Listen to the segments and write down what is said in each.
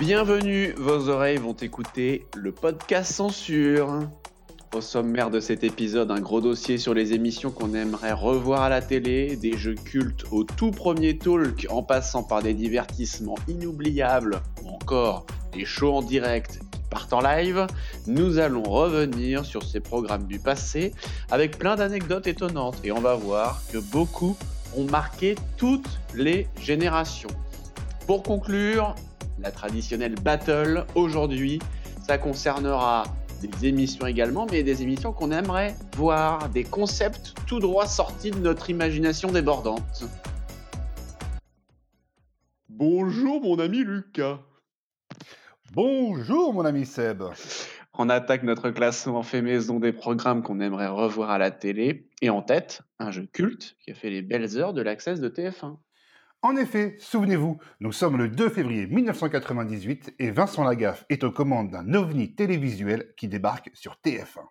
Bienvenue, vos oreilles vont écouter le podcast Censure. Au sommaire de cet épisode, un gros dossier sur les émissions qu'on aimerait revoir à la télé, des jeux cultes au tout premier talk en passant par des divertissements inoubliables ou encore des shows en direct qui partent en live. Nous allons revenir sur ces programmes du passé avec plein d'anecdotes étonnantes et on va voir que beaucoup ont marqué toutes les générations. Pour conclure, la traditionnelle battle. Aujourd'hui, ça concernera des émissions également, mais des émissions qu'on aimerait voir, des concepts tout droit sortis de notre imagination débordante. Bonjour mon ami Lucas. Bonjour mon ami Seb. On attaque notre classement fait maison des programmes qu'on aimerait revoir à la télé. Et en tête, un jeu culte qui a fait les belles heures de l'accès de TF1. En effet, souvenez-vous, nous sommes le 2 février 1998 et Vincent Lagaffe est aux commandes d'un ovni télévisuel qui débarque sur TF1.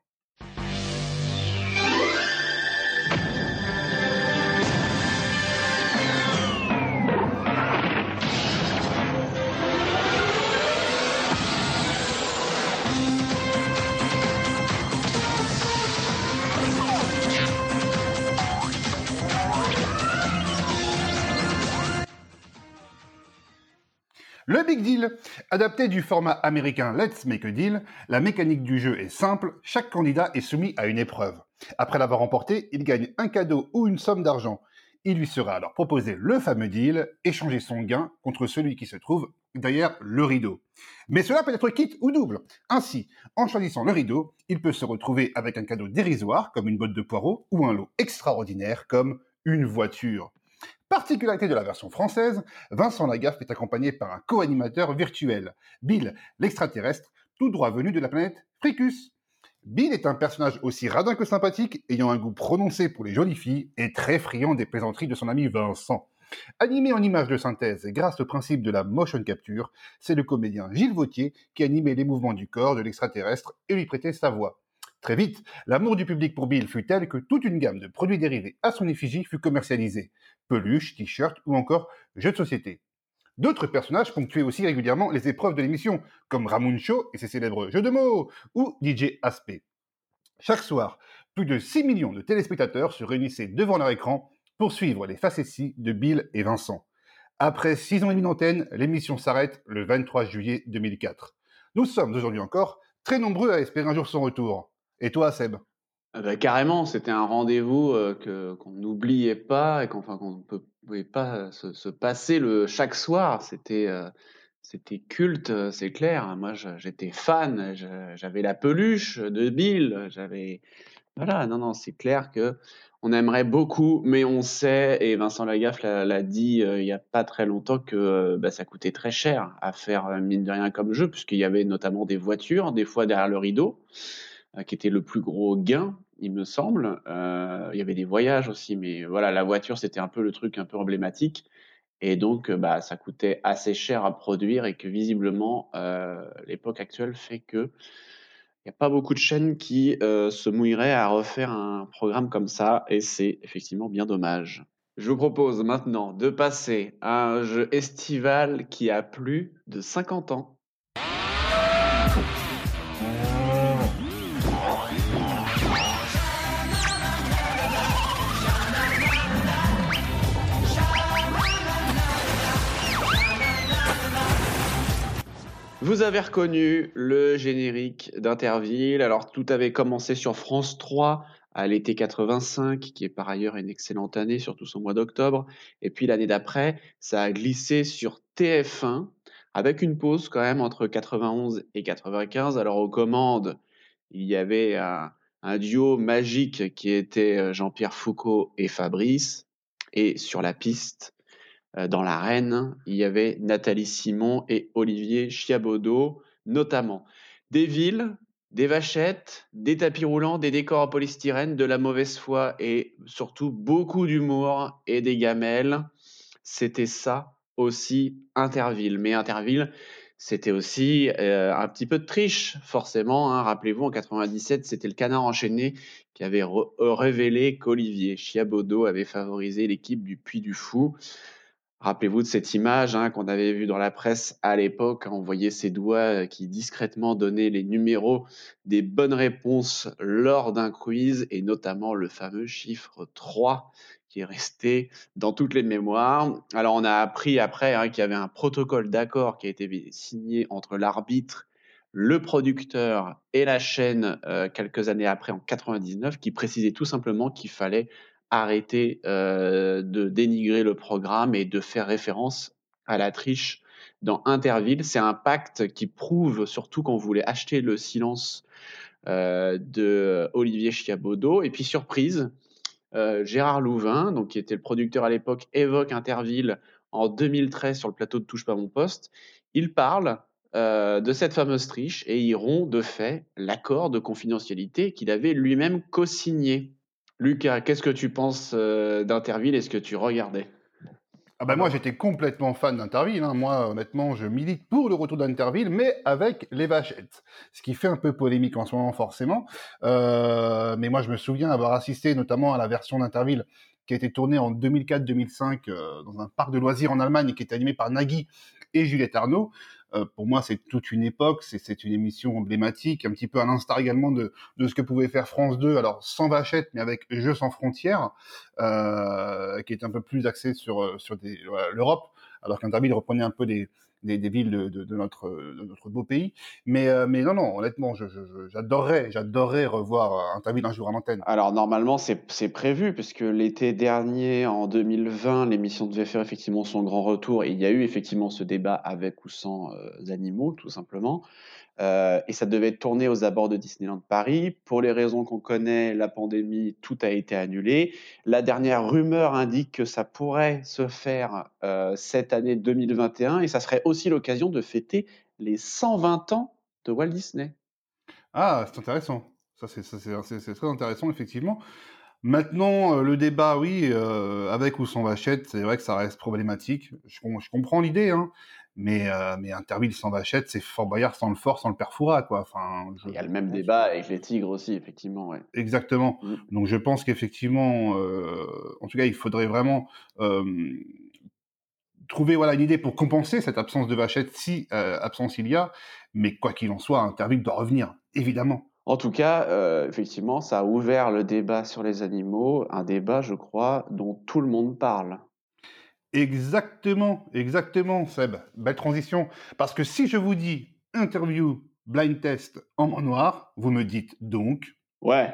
Le Big Deal, adapté du format américain Let's Make a Deal, la mécanique du jeu est simple, chaque candidat est soumis à une épreuve. Après l'avoir remporté, il gagne un cadeau ou une somme d'argent. Il lui sera alors proposé le fameux deal, échanger son gain contre celui qui se trouve derrière le rideau. Mais cela peut être quitte ou double. Ainsi, en choisissant le rideau, il peut se retrouver avec un cadeau dérisoire comme une botte de poireaux ou un lot extraordinaire comme une voiture. Particularité de la version française, Vincent Lagaffe est accompagné par un co-animateur virtuel, Bill, l'extraterrestre, tout droit venu de la planète Fricus. Bill est un personnage aussi radin que sympathique, ayant un goût prononcé pour les jolies filles et très friand des plaisanteries de son ami Vincent. Animé en images de synthèse grâce au principe de la motion capture, c'est le comédien Gilles Vautier qui animait les mouvements du corps de l'extraterrestre et lui prêtait sa voix. Très vite, l'amour du public pour Bill fut tel que toute une gamme de produits dérivés à son effigie fut commercialisée. Peluches, t-shirts ou encore jeux de société. D'autres personnages ponctuaient aussi régulièrement les épreuves de l'émission, comme Ramon Show et ses célèbres jeux de mots, ou DJ Aspect. Chaque soir, plus de 6 millions de téléspectateurs se réunissaient devant leur écran pour suivre les facéties de Bill et Vincent. Après 6 ans et demi d'antenne, l'émission s'arrête le 23 juillet 2004. Nous sommes aujourd'hui encore très nombreux à espérer un jour son retour. Et toi, Seb? Ah bah, carrément, c'était un rendez-vous euh, que qu'on n'oubliait pas et qu'on qu'on ne pouvait pas se, se, passer le chaque soir. C'était euh, culte, euh, c'est clair. Moi, j'étais fan. J'avais la peluche de Bill. J'avais voilà. Non, non, c'est clair que on aimerait beaucoup, mais on sait et Vincent Lagaffe l'a dit il y a pas très longtemps que bah, ça coûtait très cher à faire mine de rien comme jeu, puisqu'il y avait notamment des voitures, des fois derrière le rideau. Euh, qui était le plus gros gain, il me semble. Euh, il y avait des voyages aussi, mais voilà, la voiture, c'était un peu le truc un peu emblématique. Et donc, euh, bah, ça coûtait assez cher à produire et que visiblement, l'époque actuelle fait que il n'y a pas beaucoup de chaînes qui se mouilleraient à refaire un programme comme ça, et c'est effectivement bien dommage. Je vous propose maintenant de passer à un jeu estival qui a plus de 50 ans. Vous avez reconnu le générique d'Interville. Alors, tout avait commencé sur France 3 à l'été 85, qui est par ailleurs une excellente année, surtout son mois d'octobre. Et puis l'année d'après, ça a glissé sur TF1, avec une pause quand même entre 91 et 95. Alors, aux commandes, il y avait un, un duo magique qui était euh, Jean-Pierre Foucault et Fabrice. Et sur la piste, dans l'arène, il y avait Nathalie Simon et Olivier Chiabodo, notamment. Des villes, des vachettes, des tapis roulants, des décors en polystyrène, de la mauvaise foi et surtout beaucoup d'humour et des gamelles. C'était ça aussi Interville. Mais Interville, c'était aussi euh, un petit peu de triche, forcément. Hein. Rappelez-vous, en 97, c'était le canard enchaîné qui avait révélé qu'Olivier Chiabodo avait favorisé l'équipe du Puy du Fou. Rappelez-vous de cette image hein, qu'on avait vue dans la presse à l'époque. On voyait ses doigts qui discrètement donnaient les numéros des bonnes réponses lors d'un quiz et notamment le fameux chiffre 3 qui est resté dans toutes les mémoires. Alors on a appris après hein, qu'il y avait un protocole d'accord qui a été signé entre l'arbitre, le producteur et la chaîne euh, quelques années après en 99 qui précisait tout simplement qu'il fallait arrêter euh, de dénigrer le programme et de faire référence à la triche dans Interville. C'est un pacte qui prouve surtout qu'on voulait acheter le silence euh, de Olivier Chiabodo. Et puis surprise, euh, Gérard Louvain, donc qui était le producteur à l'époque, évoque Interville en 2013 sur le plateau de Touche pas mon poste. Il parle de cette fameuse triche et il rompt de fait l'accord de confidentialité qu'il avait lui-même co-signé. Lucas, qu'est-ce que tu penses euh, d'Interville Est-ce que tu regardais? Ah ben moi j'étais complètement fan d'Interville. Hein. Moi honnêtement je milite pour le retour d'Interville, mais avec les vachettes. Ce qui fait un peu polémique en ce moment forcément. Euh, mais moi je me souviens avoir assisté notamment à la version d'Interville qui a été tournée en 2004-2005 euh, dans un parc de loisirs en Allemagne et qui était animé par Nagui et Juliette Arnaud. Euh, pour moi, c'est toute une époque, c'est une émission emblématique, un petit peu à l'instar également de, de ce que pouvait faire France 2, alors sans vachette, mais avec Jeux sans frontières, euh, qui est un peu plus axé sur, euh, sur l'Europe, alors qu'Interville reprenait un peu des, des, villes de, notre, beau pays. Mais, euh, non, non, honnêtement, j'adorerais, j'adorerais revoir Interville un jour en antenne. Alors normalement, c'est prévu, puisque l'été dernier, en 2020, l'émission devait faire effectivement son grand retour. Et il y a eu effectivement ce débat avec ou sans euh, animaux, tout simplement. Euh, et ça devait tourner aux abords de Disneyland Paris. Pour les raisons qu'on connaît, la pandémie, tout a été annulé. La dernière rumeur indique que ça pourrait se faire euh, cette année 2021 et ça serait aussi l'occasion de fêter les 120 ans de Walt Disney. Ah, c'est intéressant. Ça, c'est très intéressant, effectivement. Maintenant, euh, le débat, oui, avec ou sans vachette, c'est vrai que ça reste problématique. Je, comprends l'idée, hein, mais, euh, mais Interville sans Vachette, c'est Fort Boyard sans le fort, sans le Perfoura, quoi. Enfin, Il y a le même débat avec les Tigres aussi, effectivement. Ouais. Exactement. Mm. Donc je pense qu'effectivement, euh, en tout cas, il faudrait vraiment euh, trouver voilà une idée pour compenser cette absence de Vachette, si euh, absence il y a. Mais quoi qu'il en soit, Interville doit revenir, évidemment. En tout cas, euh, effectivement, ça a ouvert le débat sur les animaux, un débat, je crois, dont tout le monde parle. Exactement, exactement, Seb. Belle transition. Parce que si je vous dis interview blind test en noir, vous me dites donc. Ouais,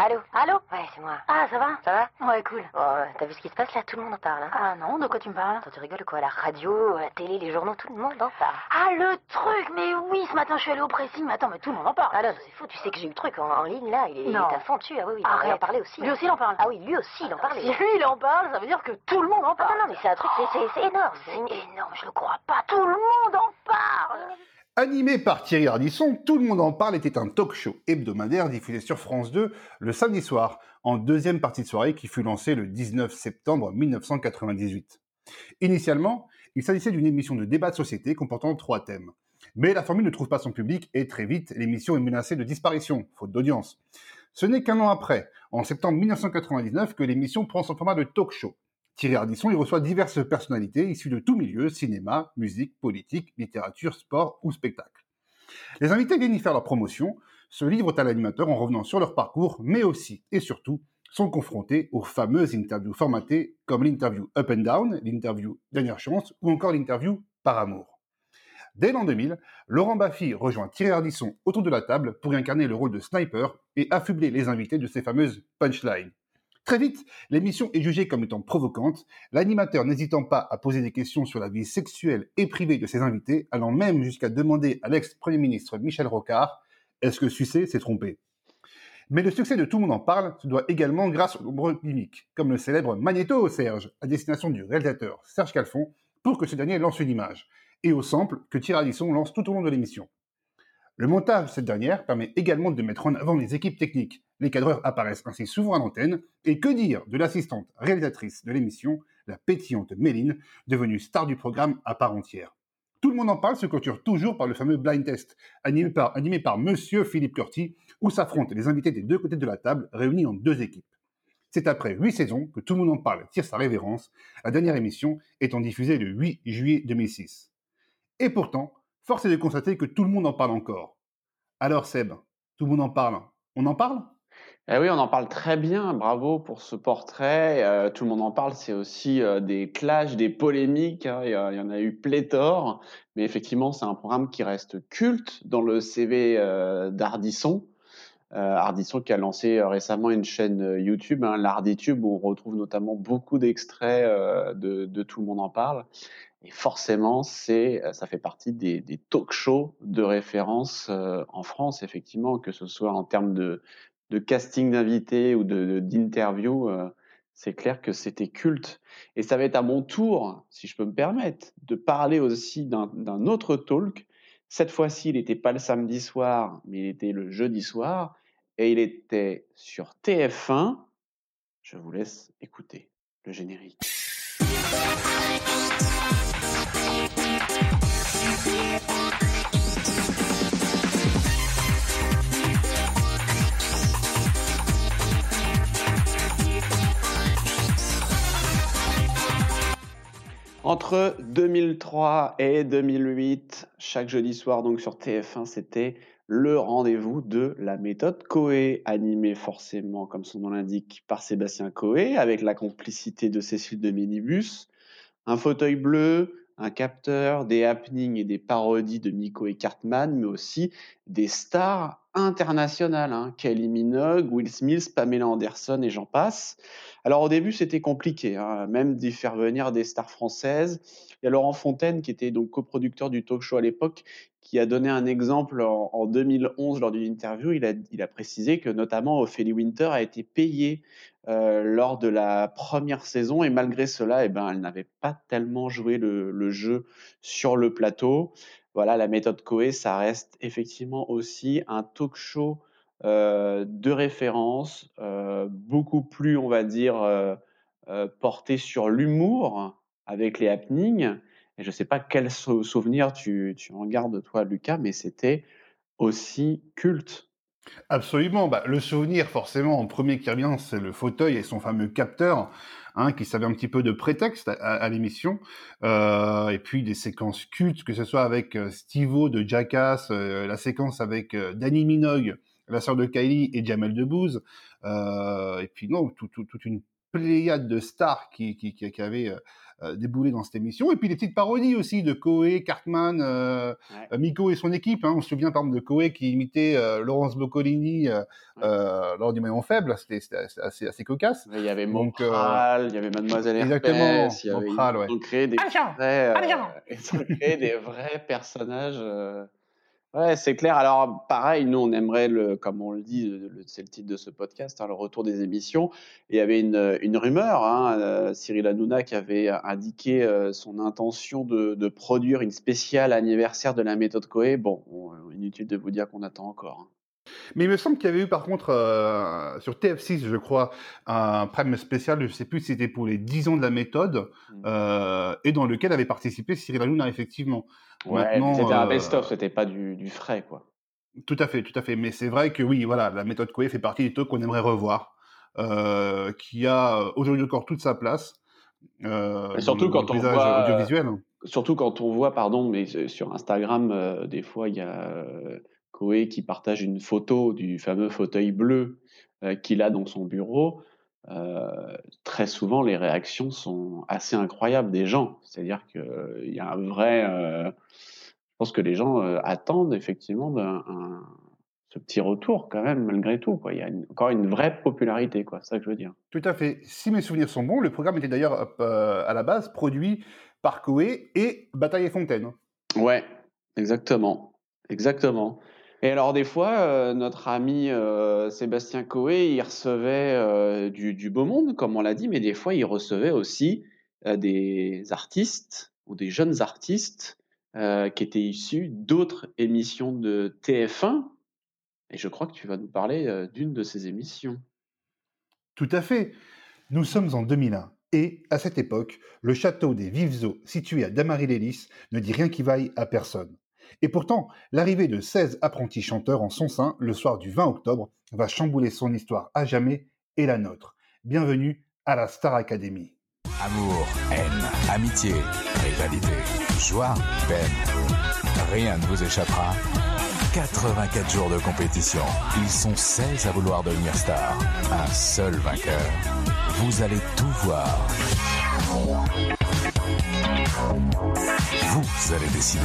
Allô Allô Ouais, c'est moi. Ah, ça va Ça va Ouais, cool. Oh, t'as vu ce qui se passe là? Tout le monde en parle. Hein ah non, de quoi tu me parles? Attends, tu rigoles quoi? La radio, la télé, les journaux, tout le monde en parle. Ah, le truc Mais oui, ce matin je suis allée au pressing, mais attends, mais tout le monde en parle. Ah non, c'est fou, tu sais que j'ai eu le truc en, ligne là, il est, non. à fond dessus. Ah oui, oui, il en parlait aussi. Lui aussi il en parle Ah oui, lui aussi il en parlait. Si lui il en parle, ça veut dire que tout le monde en parle. Ah non, non, mais c'est un truc, c'est énorme. C'est énorme, je le crois pas. Tout le monde en parle Animé par Thierry Ardisson, Tout le monde en parle était un talk show hebdomadaire diffusé sur France 2 le samedi soir, en deuxième partie de soirée qui fut lancée le 19 septembre 1998. Initialement, il s'agissait d'une émission de débat de société comportant trois thèmes. Mais la formule ne trouve pas son public et très vite, l'émission est menacée de disparition, faute d'audience. Ce n'est qu'un an après, en septembre 1999, que l'émission prend son format de talk show. Thierry Ardisson y reçoit diverses personnalités issues de tous milieux, cinéma, musique, politique, littérature, sport ou spectacle. Les invités viennent y faire leur promotion, se livrent à l'animateur en revenant sur leur parcours, mais aussi et surtout sont confrontés aux fameuses interviews formatées comme l'interview Up and Down, l'interview Dernière Chance ou encore l'interview Par Amour. Dès l'an 2000, Laurent Baffy rejoint Thierry Ardisson autour de la table pour incarner le rôle de sniper et affubler les invités de ses fameuses punchlines. Très vite, l'émission est jugée comme étant provocante, l'animateur n'hésitant pas à poser des questions sur la vie sexuelle et privée de ses invités, allant même jusqu'à demander à l'ex-premier ministre Michel Rocard est-ce que Sucé s'est trompé? Mais le succès de Tout le monde en parle se doit également grâce aux nombreux gimmicks, comme le célèbre Magnéto Serge, à destination du réalisateur Serge Calfon, pour que ce dernier lance une image, et au sample que Thierry Alisson lance tout au long de l'émission. Le montage de cette dernière permet également de mettre en avant les équipes techniques. Les cadreurs apparaissent ainsi souvent à l'antenne. Et que dire de l'assistante réalisatrice de l'émission, la pétillante Méline, devenue star du programme à part entière. Tout le monde en parle se clôture toujours par le fameux blind test, animé par, Monsieur Philippe Curti, où s'affrontent les invités des deux côtés de la table, réunis en deux équipes. C'est après huit saisons que Tout le monde en parle tire sa révérence, la dernière émission étant diffusée le 8 juillet 2006. Et pourtant, force est de constater que tout le monde en parle encore. Alors Seb, tout le monde en parle. On en parle? Eh oui, on en parle très bien. Bravo pour ce portrait. Euh, tout le monde en parle. C'est aussi euh, des clashs, des polémiques. hein. Il, y en a eu pléthore. Mais effectivement, c'est un programme qui reste culte dans le CV euh, d'Ardisson. Ardisson qui a lancé récemment une chaîne YouTube, hein, l'Arditube, où on retrouve notamment beaucoup d'extraits de, de Tout le monde en parle. Et forcément, c'est, euh, ça fait partie des, talk shows de référence euh, en France, effectivement, que ce soit en termes de, casting d'invités ou de, euh, c'est clair que c'était culte. Et ça va être à mon tour, si je peux me permettre, de parler aussi d'un autre talk. Cette fois-ci, il n'était pas le samedi soir, mais il était le jeudi soir. Et il était sur TF1. Je vous laisse écouter le générique. Entre 2003 et 2008, chaque jeudi soir donc sur TF1, c'était le rendez-vous de la méthode Coé, animé forcément, comme son nom l'indique, par Sébastien Coé, avec la complicité de Cécile de Minibus, un fauteuil bleu, un capteur, des happenings et des parodies de Nico et Cartman, mais aussi des stars internationales, hein, Kylie Minogue, Will Smith, Pamela Anderson et j'en passe. Alors au début, c'était compliqué, hein, même d'y faire venir des stars françaises. Il y a Laurent Fontaine, qui était donc coproducteur du talk show à l'époque, qui a donné un exemple en, en 2011 lors d'une interview. Il a, précisé que notamment Ophélie Winter a été payée euh, lors de la première saison et malgré cela, eh ben, elle n'avait pas tellement joué le jeu sur le plateau. Voilà, la méthode Coé, ça reste effectivement aussi un talk show euh, de référence, euh, beaucoup plus, on va dire, euh, porté sur l'humour avec les happenings. Et je ne sais pas quel sou- souvenir tu, tu en gardes, toi, Lucas, mais c'était aussi culte. Absolument. Bah, le souvenir, forcément, en premier qui revient, c'est le fauteuil et son fameux capteur, hein, qui servait un petit peu de prétexte à, à l'émission. Euh, et puis des séquences cultes, que ce soit avec euh, Steve-O de Jackass, euh, la séquence avec euh, Danny Minogue, la sœur de Kylie et Jamel Debbouze. Et puis non, tout- tout- toute une pléiade de stars qui, qui, qui, qui avaient euh, déboulé dans cette émission. Et puis des petites parodies aussi de Coé, Cartman, euh, Ouais. euh, Miko et son équipe. Hein. On se souvient par exemple de Coé qui imitait euh, Laurence Boccolini euh, euh, lors du Maillon Faible. C'était c'était assez, assez, assez cocasse. Il y avait euh, Mopral, il y avait Mademoiselle exactement, Herpès, il y avait, Mopral, ouais. ils ont créé des vrais, euh, attention. ils ont créé des vrais personnages. Ouais, c'est clair. Alors, pareil, nous, on aimerait, le, comme on le dit, c'est le titre de ce podcast, hein, le retour des émissions. Il y avait une, une rumeur, hein, euh, Cyril Hanouna qui avait indiqué euh, son intention de, produire une spéciale anniversaire de la méthode Coé. Bon, on- inutile de vous dire qu'on attend encore. hein. Mais il me semble qu'il y avait eu par contre euh, sur TF6, je crois, un prime spécial, je sais plus si c'était pour les 10 ans de la méthode, Mm. euh, et dans lequel avait participé Cyril Hanouna, effectivement. Ouais, c'était un euh, best-of, c'était pas du, du frais, quoi. Tout à fait, tout à fait. Mais c'est vrai que oui, voilà, la méthode Coué fait partie des trucs qu'on aimerait revoir, qui a aujourd'hui encore toute sa place. Et surtout quand on voit, audiovisuel. Surtout quand on voit, pardon, mais sur Instagram, euh, des fois, il y a euh, Koé qui partage une photo du fameux fauteuil bleu euh, qu'il a dans son bureau. Euh, très souvent, les réactions sont assez incroyables des gens. C'est-à-dire qu'il y a un vrai. euh, je pense que les gens attendent effectivement un- ce petit retour, quand même, malgré tout. Quoi. Il y a une- encore une vraie popularité, quoi. C'est ça que je veux dire. Tout à fait. Si mes souvenirs sont bons, le programme était d'ailleurs à la base produit par Coé et Bataille et Fontaine. Ouais, exactement, exactement. Et alors des fois, euh, notre ami euh, Sébastien Coé, il recevait euh, du, beau monde, comme on l'a dit, mais des fois, il recevait aussi des artistes ou des jeunes artistes qui étaient issus d'autres émissions de TF1. Et je crois que tu vas nous parler d'une de ces émissions. Tout à fait. Nous sommes en 2001. Et, à cette époque, le château des Vives Eaux, situé à Damary-Lélis, ne dit rien qui vaille à personne. Et pourtant, l'arrivée de 16 apprentis chanteurs en son sein, le soir du 20 octobre, va chambouler son histoire à jamais et la nôtre. Bienvenue à la Star Academy. Amour, haine, amitié, rivalité, joie, peine. Rien ne vous échappera. 84 jours de compétition. Ils sont 16 à vouloir devenir star. Un seul vainqueur. Vous allez tout voir. Vous allez décider.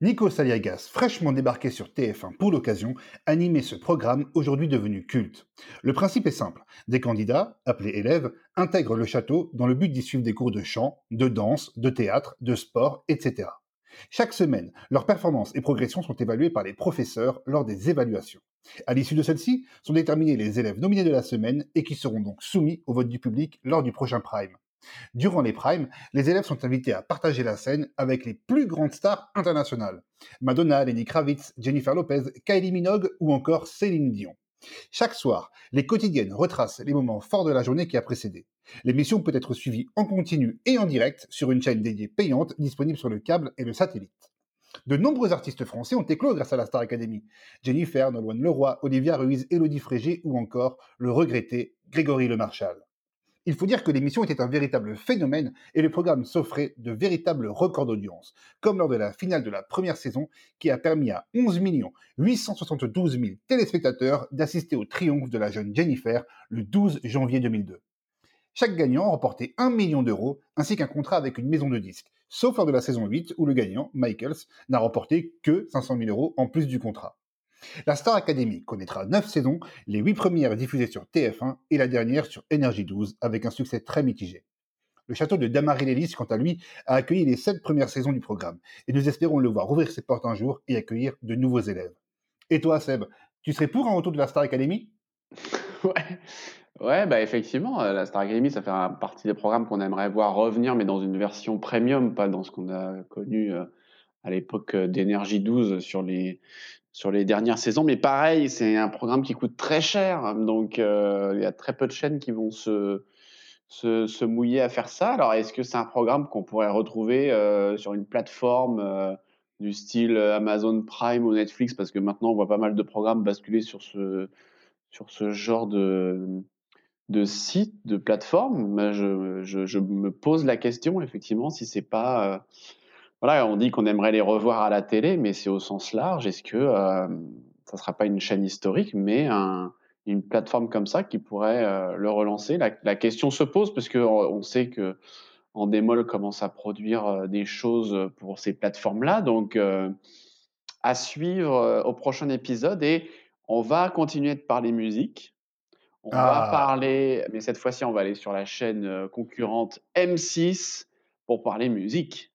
Nico Saliagas, fraîchement débarqué sur TF1 pour l'occasion, animait ce programme aujourd'hui devenu culte. Le principe est simple. Des candidats, appelés élèves, intègrent le château dans le but d'y suivre des cours de chant, de danse, de théâtre, de sport, etc. Chaque semaine, leurs performances et progressions sont évaluées par les professeurs lors des évaluations. À l'issue de celles-ci, sont déterminés les élèves nominés de la semaine et qui seront donc soumis au vote du public lors du prochain prime. Durant les primes, les élèves sont invités à partager la scène avec les plus grandes stars internationales. Madonna, Lenny Kravitz, Jennifer Lopez, Kylie Minogue ou encore Céline Dion. Chaque soir, les quotidiennes retracent les moments forts de la journée qui a précédé. L'émission peut être suivie en continu et en direct sur une chaîne dédiée payante disponible sur le câble et le satellite. De nombreux artistes français ont éclos grâce à la Star Academy. Jennifer, Nolwenn Leroy, Olivia Ruiz, Elodie Frégé ou encore le regretté Grégory Lemarchal. Il faut dire que l'émission était un véritable phénomène et le programme s'offrait de véritables records d'audience, comme lors de la finale de la première saison qui a permis à 11 872 000 téléspectateurs d'assister au triomphe de la jeune Jennifer le 12 janvier 2002. Chaque gagnant remportait 1 million d'euros ainsi qu'un contrat avec une maison de disques, sauf lors de la saison 8 où le gagnant, Michaels, n'a remporté que 500 000 euros en plus du contrat. La Star Academy connaîtra 9 saisons, les 8 premières diffusées sur TF1 et la dernière sur Energy 12 avec un succès très mitigé. Le château de Damary-Lélis, quant à lui, a accueilli les 7 premières saisons du programme et nous espérons le voir ouvrir ses portes un jour et accueillir de nouveaux élèves. Et toi, Seb, tu serais pour un retour de la Star Academy? Ouais. Ouais, bah effectivement, euh, la Star Academy, ça fait partie des programmes qu'on aimerait voir revenir, mais dans une version premium, pas dans ce qu'on a connu euh, à l'époque euh, d'Energy 12 sur les, sur les dernières saisons. Mais pareil, c'est un programme qui coûte très cher. Donc, euh, il y a très peu de chaînes qui vont se, se, se mouiller à faire ça. Alors, est-ce que c'est un programme qu'on pourrait retrouver euh, sur une plateforme euh, du style Amazon Prime ou Netflix? Parce que maintenant, on voit pas mal de programmes basculer sur ce, sur ce genre de, de site, de plateforme. Je, je, me pose la question, effectivement, si c'est pas voilà, on dit qu'on aimerait les revoir à la télé, mais c'est au sens large. Est-ce que euh, ça sera pas une chaîne historique, mais un, une plateforme comme ça qui pourrait euh, le relancer? La, question se pose parce que on sait que en commence à produire euh, des choses pour ces plateformes-là. Donc, euh, à suivre euh, au prochain épisode et on va continuer de parler musique. On ah. va parler, mais cette fois-ci, on va aller sur la chaîne euh, concurrente M6 pour parler musique.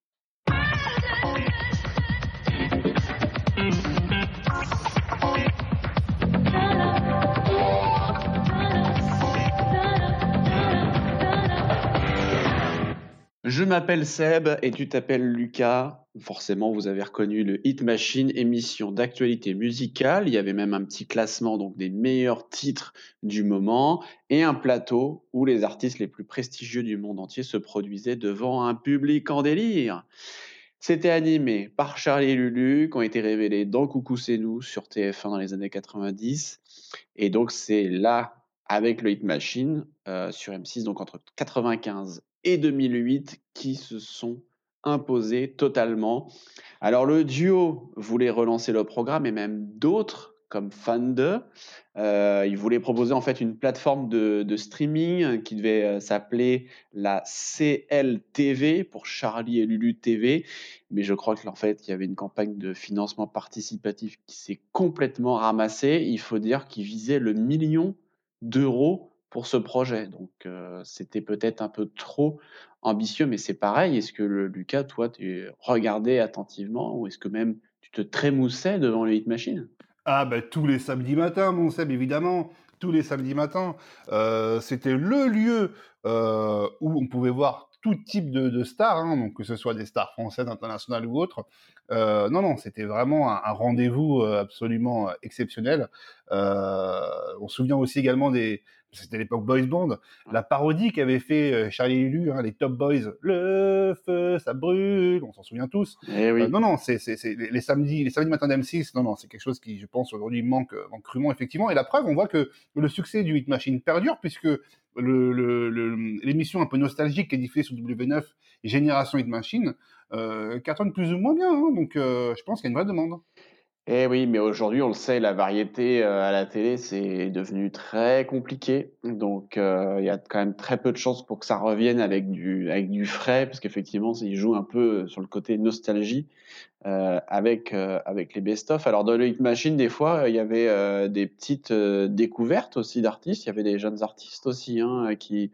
Je m'appelle Seb et tu t'appelles Lucas. Forcément, vous avez reconnu le Hit Machine, émission d'actualité musicale. Il y avait même un petit classement donc des meilleurs titres du moment et un plateau où les artistes les plus prestigieux du monde entier se produisaient devant un public en délire. C'était animé par Charlie et Lulu, qui ont été révélés dans Coucou c'est nous sur TF1 dans les années 90. Et donc c'est là, avec le Hit Machine, euh, sur M6, donc entre 95 et 2008 qui se sont imposés totalement. Alors le duo voulait relancer le programme et même d'autres comme fan de. Euh, ils voulaient proposer en fait une plateforme de, de streaming qui devait euh, s'appeler la CLTV pour Charlie et Lulu TV. Mais je crois qu'en fait, il y avait une campagne de financement participatif qui s'est complètement ramassée. Il faut dire qu'ils visaient le million d'euros pour ce projet. Donc, euh, c'était peut-être un peu trop ambitieux, mais c'est pareil. Est-ce que le, Lucas, toi, tu regardais attentivement ou est-ce que même tu te trémoussais devant le Hit Machine Ah, ben tous les samedis matins, mon Seb, évidemment. Tous les samedis matins. Euh, c'était le lieu euh, où on pouvait voir tout type de, de stars, hein, donc que ce soit des stars françaises, internationales ou autres. Non, non, c'était vraiment un, rendez-vous absolument exceptionnel. On se souvient aussi également des, c'était l'époque Boys Band, la parodie qu'avait fait euh, Charlie Lulu, hein, les Top Boys, le feu, ça brûle, on s'en souvient tous. Eh oui. Euh, non, non, c'est les, les samedis, les samedis matins d'M6. Non, non, c'est quelque chose qui, je pense, aujourd'hui manque, euh, manque crûment, effectivement. Et la preuve, on voit que le succès du Hit Machine perdure puisque le- le- le- l'émission un peu nostalgique qui est diffusée sur W9, Génération Hit Machine, euh, cartonne plus ou moins bien. hein. donc, euh, je pense qu'il y a une vraie demande. Eh oui, mais aujourd'hui, on le sait, la variété euh, à la télé, c'est devenu très compliqué. Donc, euh, il y a quand même très peu de chances pour que ça revienne avec du, avec du frais, parce qu'effectivement, il joue un peu sur le côté nostalgie euh, avec, avec les best-of. Alors, dans le Hit Machine, des fois, il y avait des petites découvertes aussi d'artistes. Il y avait des jeunes artistes aussi hein, qui,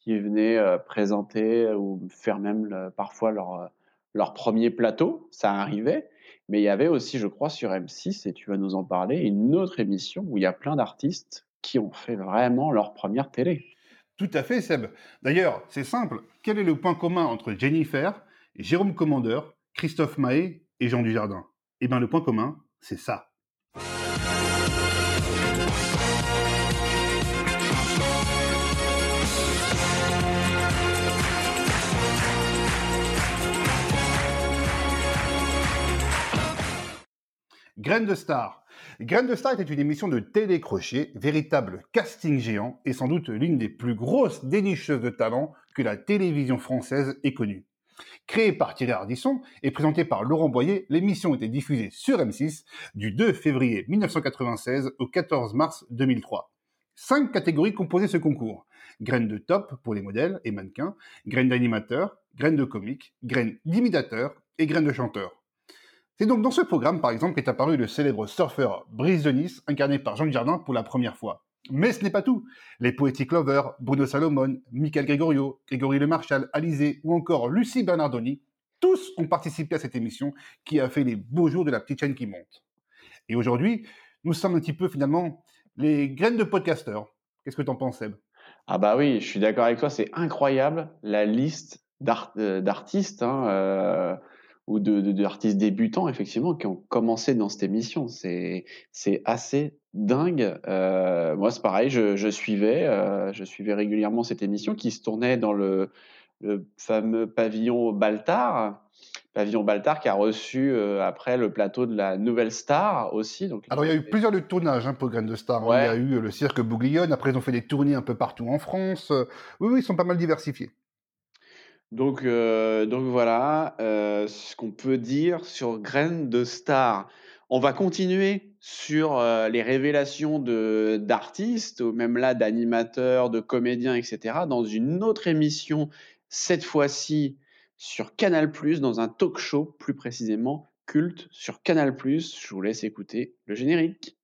qui venaient présenter ou faire même parfois leur, leur premier plateau. Ça arrivait. Mais il y avait aussi, je crois, sur M6, et tu vas nous en parler, une autre émission où il y a plein d'artistes qui ont fait vraiment leur première télé. Tout à fait, Seb. D'ailleurs, c'est simple. Quel est le point commun entre Jennifer, Jérôme Commandeur, Christophe Mahé et Jean Dujardin? Eh bien, le point commun, c'est ça. Graines de Star. Graines de Star était une émission de télécrochet, véritable casting géant et sans doute l'une des plus grosses dénicheuses de talent que la télévision française ait connue. Créée par Thierry Ardisson et présentée par Laurent Boyer, l'émission était diffusée sur M6 du 2 février 1996 au 14 mars 2003. Cinq catégories composaient ce concours. Graines de top pour les modèles et mannequins, graines d'animateur, graines de comique, graines d'imitateur et graines de chanteur. C'est donc dans ce programme, par exemple, qu'est apparu le célèbre surfeur Brice de Nice, incarné par Jean Dujardin pour la première fois. Mais ce n'est pas tout. Les Poetic Lovers, Bruno Salomon, Michael Gregorio, Grégory Le Marchal, Alizé ou encore Lucie Bernardoni, tous ont participé à cette émission qui a fait les beaux jours de la petite chaîne qui monte. Et aujourd'hui, nous sommes un petit peu finalement les graines de podcasteurs. Qu'est-ce que t'en penses, Seb? Ah bah oui, je suis d'accord avec toi, c'est incroyable la liste euh, d'artistes hein, euh, ou de, de- d'artistes débutants, effectivement, qui ont commencé dans cette émission. C'est, c'est assez dingue. Euh, moi, c'est pareil, je, je suivais, euh, je suivais régulièrement cette émission qui se tournait dans le, le fameux pavillon Baltard. Pavillon Baltard qui a reçu euh, après le plateau de la Nouvelle Star aussi. Donc, Alors, il y a eu plusieurs lieux de tournage hein, pour Graines de Star. hein. Ouais. Il y a eu le cirque Bouglione, après ils ont fait des tournées un peu partout en France. Oui, oui, ils sont pas mal diversifiés. Donc, euh, donc voilà euh, ce qu'on peut dire sur Graines de Star. On va continuer sur euh, les révélations d'artistes, ou même là d'animateurs, de comédiens, etc. dans une autre émission, cette fois-ci sur Canal+, dans un talk show, plus précisément culte sur Canal+. Je vous laisse écouter le générique.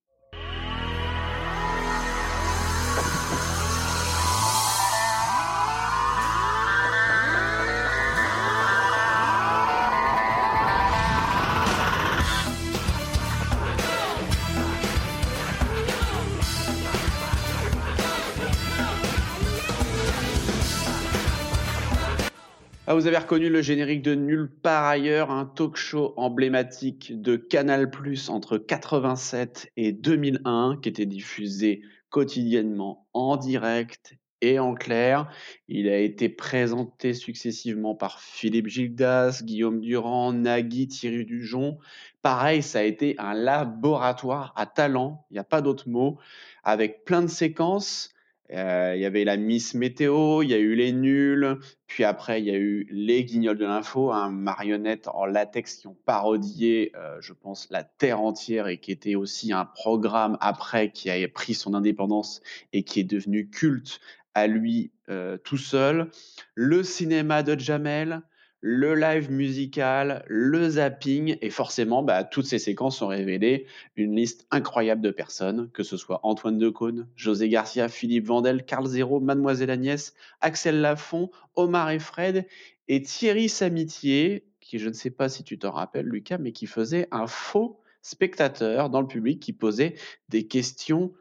Ah, vous avez reconnu le générique de Nulle part ailleurs, un talk show emblématique de Canal+ entre 87 et 2001 qui était diffusé quotidiennement en direct et en clair. Il a été présenté successivement par Philippe Gildas, Guillaume Durand, Nagui, Thierry Dujon. Pareil, ça a été un laboratoire à talent, il n'y a pas d'autre mot, avec plein de séquences. Euh, Il y avait la Miss Météo, il y a eu les nuls, puis après, il y a eu les Guignols de l'info, un marionnette en latex qui ont parodié, euh, je pense, la Terre entière et qui était aussi un programme après qui a pris son indépendance et qui est devenu culte à lui euh, tout seul. Le cinéma de Jamel, le live musical, le zapping, et forcément, bah, toutes ces séquences ont révélé une liste incroyable de personnes, que ce soit Antoine Decaune, José Garcia, Philippe Vandel, Carl Zéro, Mademoiselle Agnès, Axel Lafont, Omar et Fred, et Thierry Samitier, qui je ne sais pas si tu t'en rappelles, Lucas, mais qui faisait un faux spectateur dans le public qui posait des questions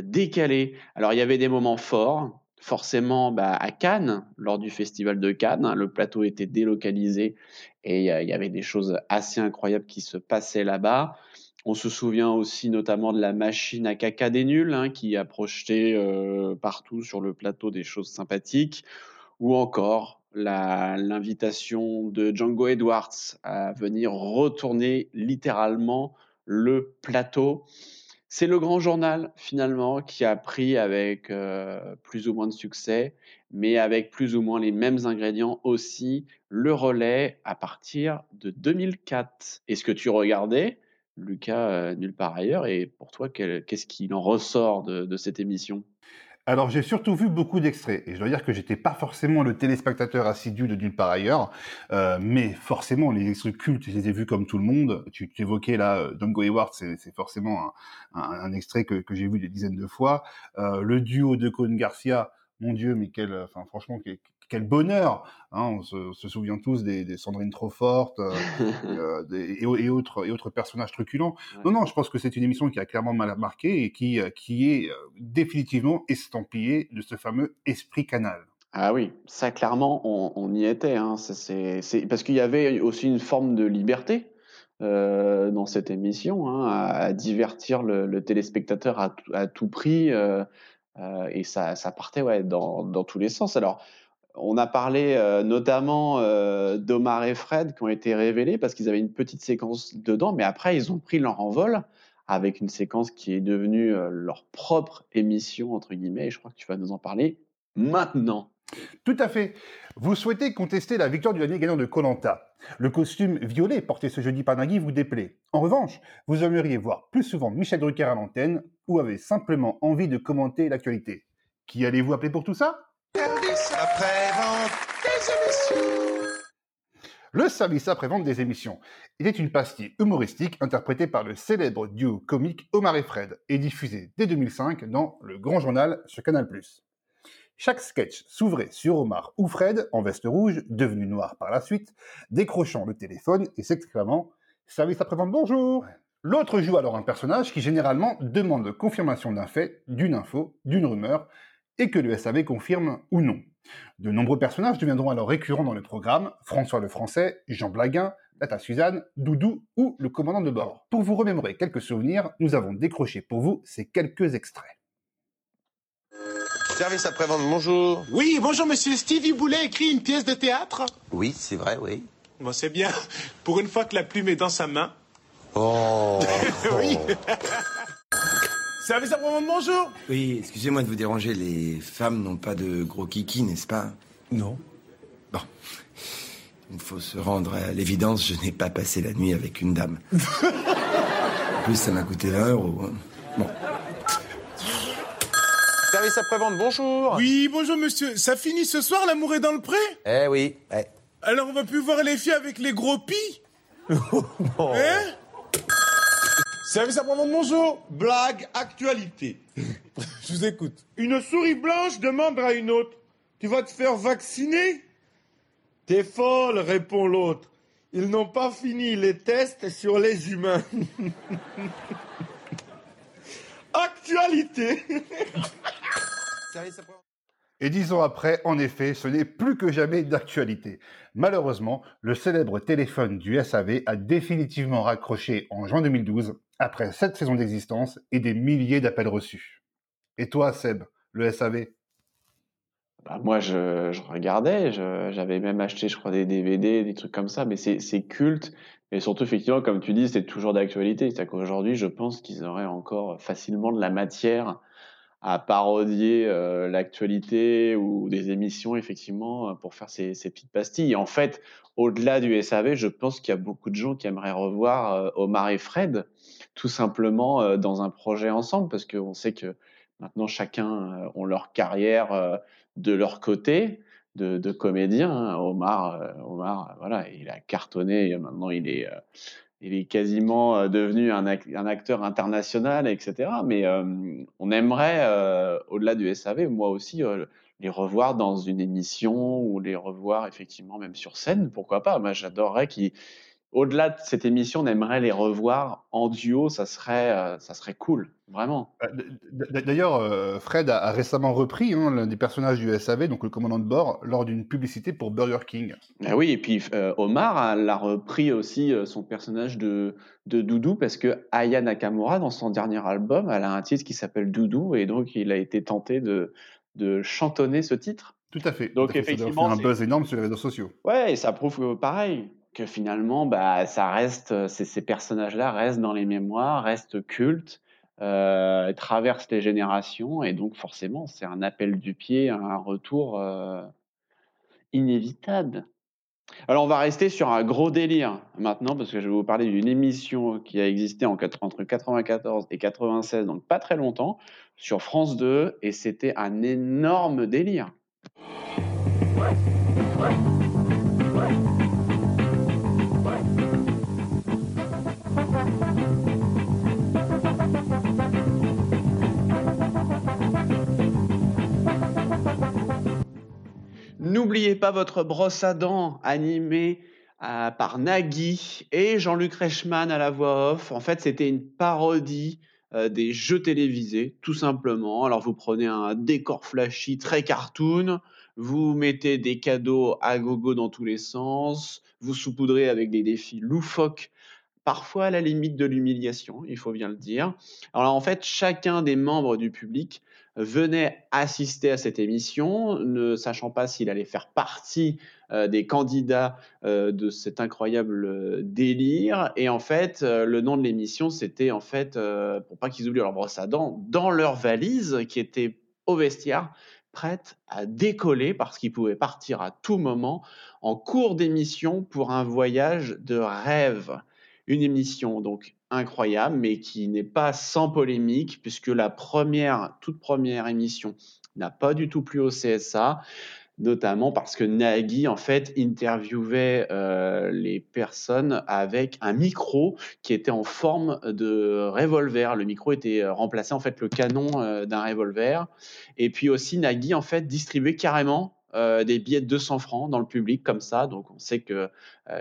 décalées. Alors il y avait des moments forts, forcément bah, à Cannes, lors du festival de Cannes. Le plateau était délocalisé et il y avait des choses assez incroyables qui se passaient là-bas. On se souvient aussi notamment de la machine à caca des nuls hein, qui a projeté euh, partout sur le plateau des choses sympathiques, ou encore l'invitation de Django Edwards à venir retourner littéralement le plateau. C'est le grand journal finalement qui a pris avec euh, plus ou moins de succès, mais avec plus ou moins les mêmes ingrédients aussi, le relais à partir de 2004. Est-ce que tu regardais Lucas, euh, nulle part ailleurs. Et pour toi, qu'est-ce qu'il en ressort de, cette émission? Alors j'ai surtout vu beaucoup d'extraits et je dois dire que j'étais pas forcément le téléspectateur assidu de nulle part ailleurs, euh, mais forcément les extraits cultes, je les ai vus comme tout le monde. Tu, évoquais là euh, Dongo Hayward, c'est forcément un, extrait que, j'ai vu des dizaines de fois. le duo de Cohn Garcia, mon Dieu, mais quel, enfin franchement, quel bonheur hein, on, se, souvient tous des, Sandrine trop fortes euh, euh, et, autres, et autres personnages truculents. Non, non, je pense que c'est une émission qui a clairement mal marqué et qui, euh, qui est définitivement estampillée de ce fameux esprit canal. Ah oui, ça clairement, on, y était. Hein. C'est parce qu'il y avait aussi une forme de liberté dans cette émission, hein, à, divertir le, téléspectateur à, tout prix. Et ça, partait ouais, dans, dans tous les sens. Alors, on a parlé euh, notamment euh, d'Omar et Fred qui ont été révélés parce qu'ils avaient une petite séquence dedans, mais après ils ont pris leur envol avec une séquence qui est devenue euh, leur propre émission, entre guillemets, et je crois que tu vas nous en parler maintenant. Tout à fait. Vous souhaitez contester la victoire du dernier gagnant de Colanta. Le costume violet porté ce jeudi par Nagui vous déplaît. En revanche, vous aimeriez voir plus souvent Michel Drucker à l'antenne ou avez simplement envie de commenter l'actualité. Qui allez-vous appeler pour tout ça? Après-vente des émissions. Le service après-vente des émissions était une pastille humoristique interprétée par le célèbre duo comique Omar et Fred et diffusée dès 2005 dans Le Grand Journal sur Canal+. Chaque sketch s'ouvrait sur Omar ou Fred en veste rouge, devenu noir par la suite, décrochant le téléphone et s'exclamant « Service après-vente, bonjour !» L'autre joue alors un personnage qui généralement demande confirmation d'un fait, d'une info, d'une rumeur, et que le SAV confirme ou non. De nombreux personnages deviendront alors récurrents dans le programme, François le Français, Jean Blaguin, Tata Suzanne, Doudou ou le commandant de bord. Pour vous remémorer quelques souvenirs, nous avons décroché pour vous ces quelques extraits. Service après-vente, bonjour. Oui, bonjour monsieur. Stevie Boulet écrit une pièce de théâtre Oui, c'est vrai, oui. Bon, c'est bien. Pour une fois que la plume est dans sa main. Oh Oui Service après-vente, bonjour Oui, excusez-moi de vous déranger, les femmes n'ont pas de gros kiki, n'est-ce pas? Non. Bon. Il faut se rendre à l'évidence, je n'ai pas passé la nuit avec une dame. en plus, ça m'a coûté 20 euros. Hein. Bon. Service après-vente, bonjour Oui, bonjour monsieur. Ça finit ce soir, l'amour est dans le pré? Eh oui, eh. Alors on va plus voir les filles avec les gros pis? Hein? Service après-vente, bonjour. Blague, actualité. Je vous écoute. Une souris blanche demande à une autre Tu vas te faire vacciner? T'es folle, répond l'autre. Ils n'ont pas fini les tests sur les humains. actualité. Et dix ans après, en effet, ce n'est plus que jamais d'actualité. Malheureusement, le célèbre téléphone du SAV a définitivement raccroché en juin 2012, après sept saisons d'existence et des milliers d'appels reçus. Et toi, Seb, le SAV bah, moi, je, regardais, j'avais même acheté, je crois, des DVD, des trucs comme ça, mais c'est culte. Et surtout, effectivement, comme tu dis, c'est toujours d'actualité. C'est-à-dire qu'aujourd'hui, je pense qu'ils auraient encore facilement de la matière à parodier euh, l'actualité ou des émissions, effectivement, euh, pour faire ces, petites pastilles. En fait, au-delà du SAV, je pense qu'il y a beaucoup de gens qui aimeraient revoir euh, Omar et Fred, tout simplement dans un projet ensemble, parce qu'on sait que maintenant, chacun ont leur carrière de leur côté de, de comédien. Hein. Omar, Omar, voilà, il a cartonné, maintenant il est il est quasiment euh, devenu un, acteur international, etc. Mais euh, on aimerait, euh, au-delà du SAV, moi aussi, les revoir dans une émission ou les revoir effectivement même sur scène, pourquoi pas. Moi, j'adorerais qu'ils au-delà de cette émission, on aimerait les revoir en duo, ça serait, euh, ça serait cool, vraiment. D- D'ailleurs, euh, Fred a, récemment repris hein, l'un des personnages du SAV, donc le commandant de bord, lors d'une publicité pour Burger King. Ah oui, et puis euh, Omar a- l'a repris aussi euh, son personnage de, de Doudou parce que Aya Nakamura, dans son dernier album, elle a un titre qui s'appelle Doudou et donc il a été tenté de, de chantonner ce titre. Tout à fait. Donc, à fait. Ça doit effectivement, faire un buzz énorme sur les réseaux sociaux. Ouais, et ça prouve que pareil, que finalement, bah, ça reste, euh, ces, personnages-là restent dans les mémoires, restent cultes, euh, traversent les générations, et donc forcément, c'est un appel du pied, un retour euh, inévitable. Alors, on va rester sur un gros délire maintenant, parce que je vais vous parler d'une émission qui a existé entre 94 et 96, donc pas très longtemps, sur France 2, et c'était un énorme délire. N'oubliez pas votre brosse à dents animée euh, par Nagui et Jean-Luc Reichmann à la voix off. En fait, c'était une parodie euh, des jeux télévisés, tout simplement. Alors, vous prenez un décor flashy très cartoon, vous mettez des cadeaux à gogo dans tous les sens, vous saupoudrez avec des défis loufoques parfois à la limite de l'humiliation, il faut bien le dire. Alors en fait, chacun des membres du public venait assister à cette émission, ne sachant pas s'il allait faire partie euh, des candidats euh, de cet incroyable euh, délire. Et en fait, le nom de l'émission, c'était en fait, pour pas qu'ils oublient leur brosse à dents, dans leur valise qui était au vestiaire, prête à décoller parce qu'ils pouvaient partir à tout moment en cours d'émission pour un voyage de rêve une émission donc incroyable, mais qui n'est pas sans polémique, puisque la première, toute première émission n'a pas du tout plu au CSA, notamment parce que Nagui, en fait, interviewait euh, les personnes avec un micro qui était en forme de revolver. Le micro était euh, remplacé, en fait, le canon euh, d'un revolver. Et puis aussi, Nagui, en fait, distribuait carrément des billets de 200 francs dans le public comme ça. Donc on sait que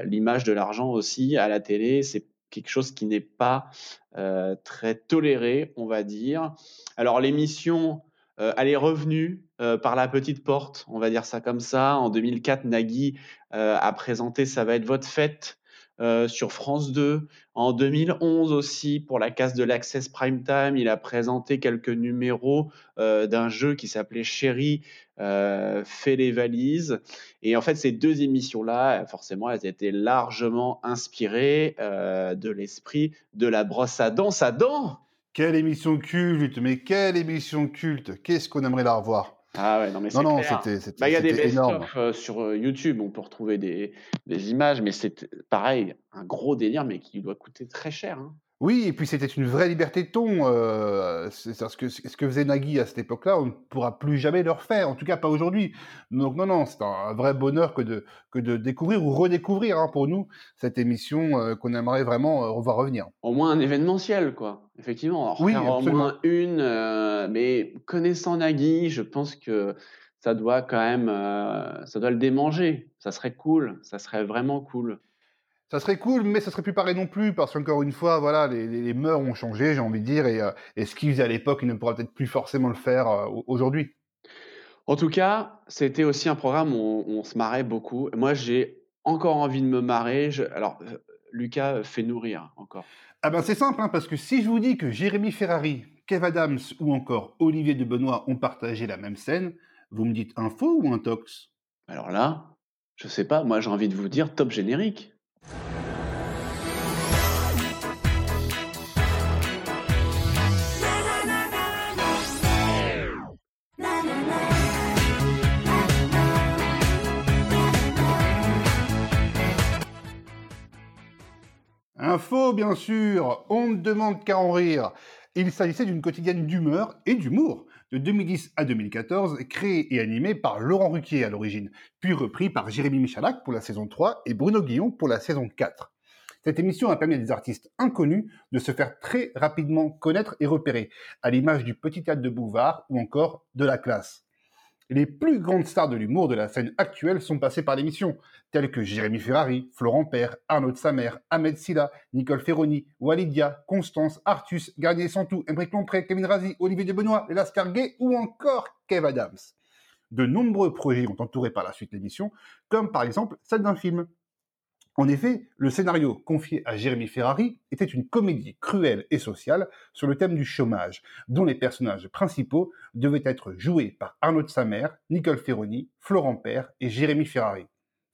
l'image de l'argent aussi à la télé, c'est quelque chose qui n'est pas euh, très toléré, on va dire. Alors l'émission, euh, elle est revenue euh, par la petite porte, on va dire ça comme ça. En 2004, Nagui a présenté Ça va être votre fête euh, sur France 2. En 2011 aussi, pour la case de l'Access Prime Time, il a présenté quelques numéros euh, d'un jeu qui s'appelait Chérie euh, fait les valises. Et en fait, ces deux émissions-là, forcément, elles étaient largement inspirées euh, de l'esprit de la brosse à dents à dents. Quelle émission culte, mais quelle émission culte Qu'est-ce qu'on aimerait la revoir? Ah ouais, non, mais Non, c'est non, c'était Bah, il y a des best-of euh, sur euh, YouTube, on peut retrouver des, des images, mais c'est pareil, un gros délire, mais qui doit coûter très cher. hein. Oui, et puis c'était une vraie liberté de ton. euh, c'est ce que, ce que faisait Nagui à cette époque-là, on ne pourra plus jamais le refaire, en tout cas pas aujourd'hui. Donc non, non, c'est un vrai bonheur que de, que de découvrir ou redécouvrir hein, pour nous cette émission euh, qu'on aimerait vraiment euh, revoir revenir. Au moins un événementiel, quoi. Effectivement, en Oui, au moins une, euh, mais connaissant Nagui, je pense que ça doit quand même, ça doit le démanger. Ça serait cool, ça serait vraiment cool. Ça serait cool, mais ça serait plus pareil non plus, parce qu'encore une fois, voilà, les, les- les mœurs ont changé, j'ai envie de dire, et, euh, et ce qu'il faisait à l'époque, il ne pourra peut-être plus forcément le faire euh, au- aujourd'hui. En tout cas, c'était aussi un programme où on, on se marrait beaucoup. Moi, j'ai encore envie de me marrer. Je- alors, euh, Lucas fait nourrir encore. Ah ben c'est simple, hein, parce que si je vous dis que Jérémy Ferrari, Kev Adams ou encore Olivier de Benoît ont partagé la même scène, vous me dites un faux ou un tox Alors là, je sais pas, moi j'ai envie de vous dire top générique. Faux, bien sûr, on ne demande qu'à en rire. Il s'agissait d'une quotidienne d'humeur et d'humour de 2010 à 2014, créée et animée par Laurent Ruquier à l'origine, puis repris par Jérémy Michalak pour la saison 3 et Bruno Guillon pour la saison 4. Cette émission a permis à des artistes inconnus de se faire très rapidement connaître et repérer, à l'image du Petit Théâtre de Bouvard ou encore de la classe. Les plus grandes stars de l'humour de la scène actuelle sont passées par l'émission, telles que Jérémy Ferrari, Florent Père, Arnaud Samer, Ahmed Silla, Nicole Ferroni, Walidia, Constance, Artus, Garnier Santou, Emmerich Lompré, Kevin Razi, Olivier de Benoît, Léla ou encore Kev Adams. De nombreux projets ont entouré par la suite l'émission, comme par exemple celle d'un film. En effet, le scénario confié à Jérémy Ferrari était une comédie cruelle et sociale sur le thème du chômage, dont les personnages principaux devaient être joués par Arnaud Samer, Nicole Ferroni, Florent Père et Jérémy Ferrari.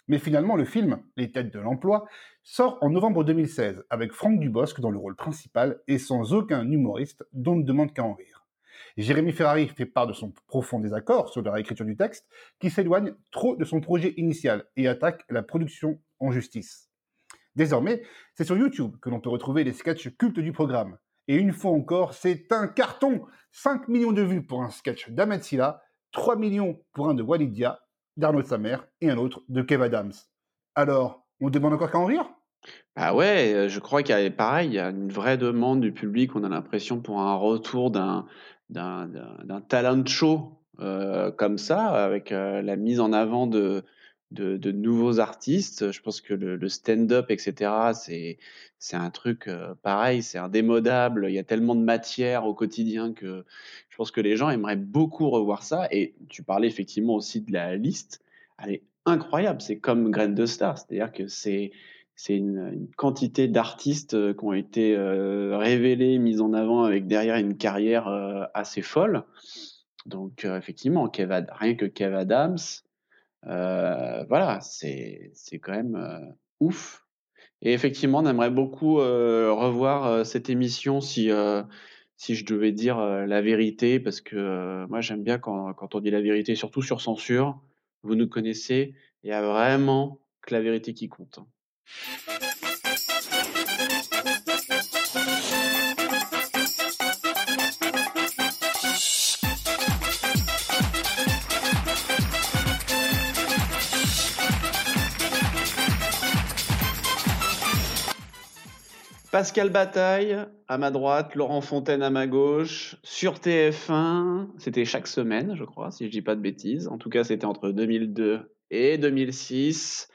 Mais finalement, le film, Les têtes de l'emploi, sort en novembre 2016 avec Franck Dubosc dans le rôle principal et sans aucun humoriste dont ne demande qu'à en rire. Jérémy Ferrari fait part de son profond désaccord sur la réécriture du texte, qui s'éloigne trop de son projet initial et attaque la production en justice. Désormais, c'est sur YouTube que l'on peut retrouver les sketchs cultes du programme. Et une fois encore, c'est un carton 5 millions de vues pour un sketch d'Ahmed Silla, 3 millions pour un de Walidia, d'Arnaud Samer et un autre de Kev Adams. Alors, on demande encore qu'à en rire? Ah ouais, je crois qu'il y a pareil, il y a une vraie demande du public. On a l'impression pour un retour d'un d'un d'un talent show comme ça, avec la mise en avant de de, nouveaux artistes. Je pense que le, stand-up, etc., c'est c'est un truc pareil, c'est indémodable. Il y a tellement de matière au quotidien que je pense que les gens aimeraient beaucoup revoir ça. Et tu parlais effectivement aussi de la liste. Elle est incroyable. C'est comme Graine de Star, c'est-à-dire que c'est c'est une, quantité d'artistes euh, qui ont été euh, révélés, mis en avant avec derrière une carrière euh, assez folle. Donc effectivement, rien que Kev Adams, voilà, c'est quand même ouf. Et effectivement, on aimerait beaucoup revoir cette émission si si je devais dire la vérité, parce que moi j'aime bien quand quand on dit la vérité, surtout sur censure. Vous nous connaissez, il y a vraiment que la vérité qui compte. Pascal Bataille à ma droite, Laurent Fontaine à ma gauche, sur TF1, c'était chaque semaine, je crois, si je dis pas de bêtises. En tout cas, c'était entre 2002 et 2006.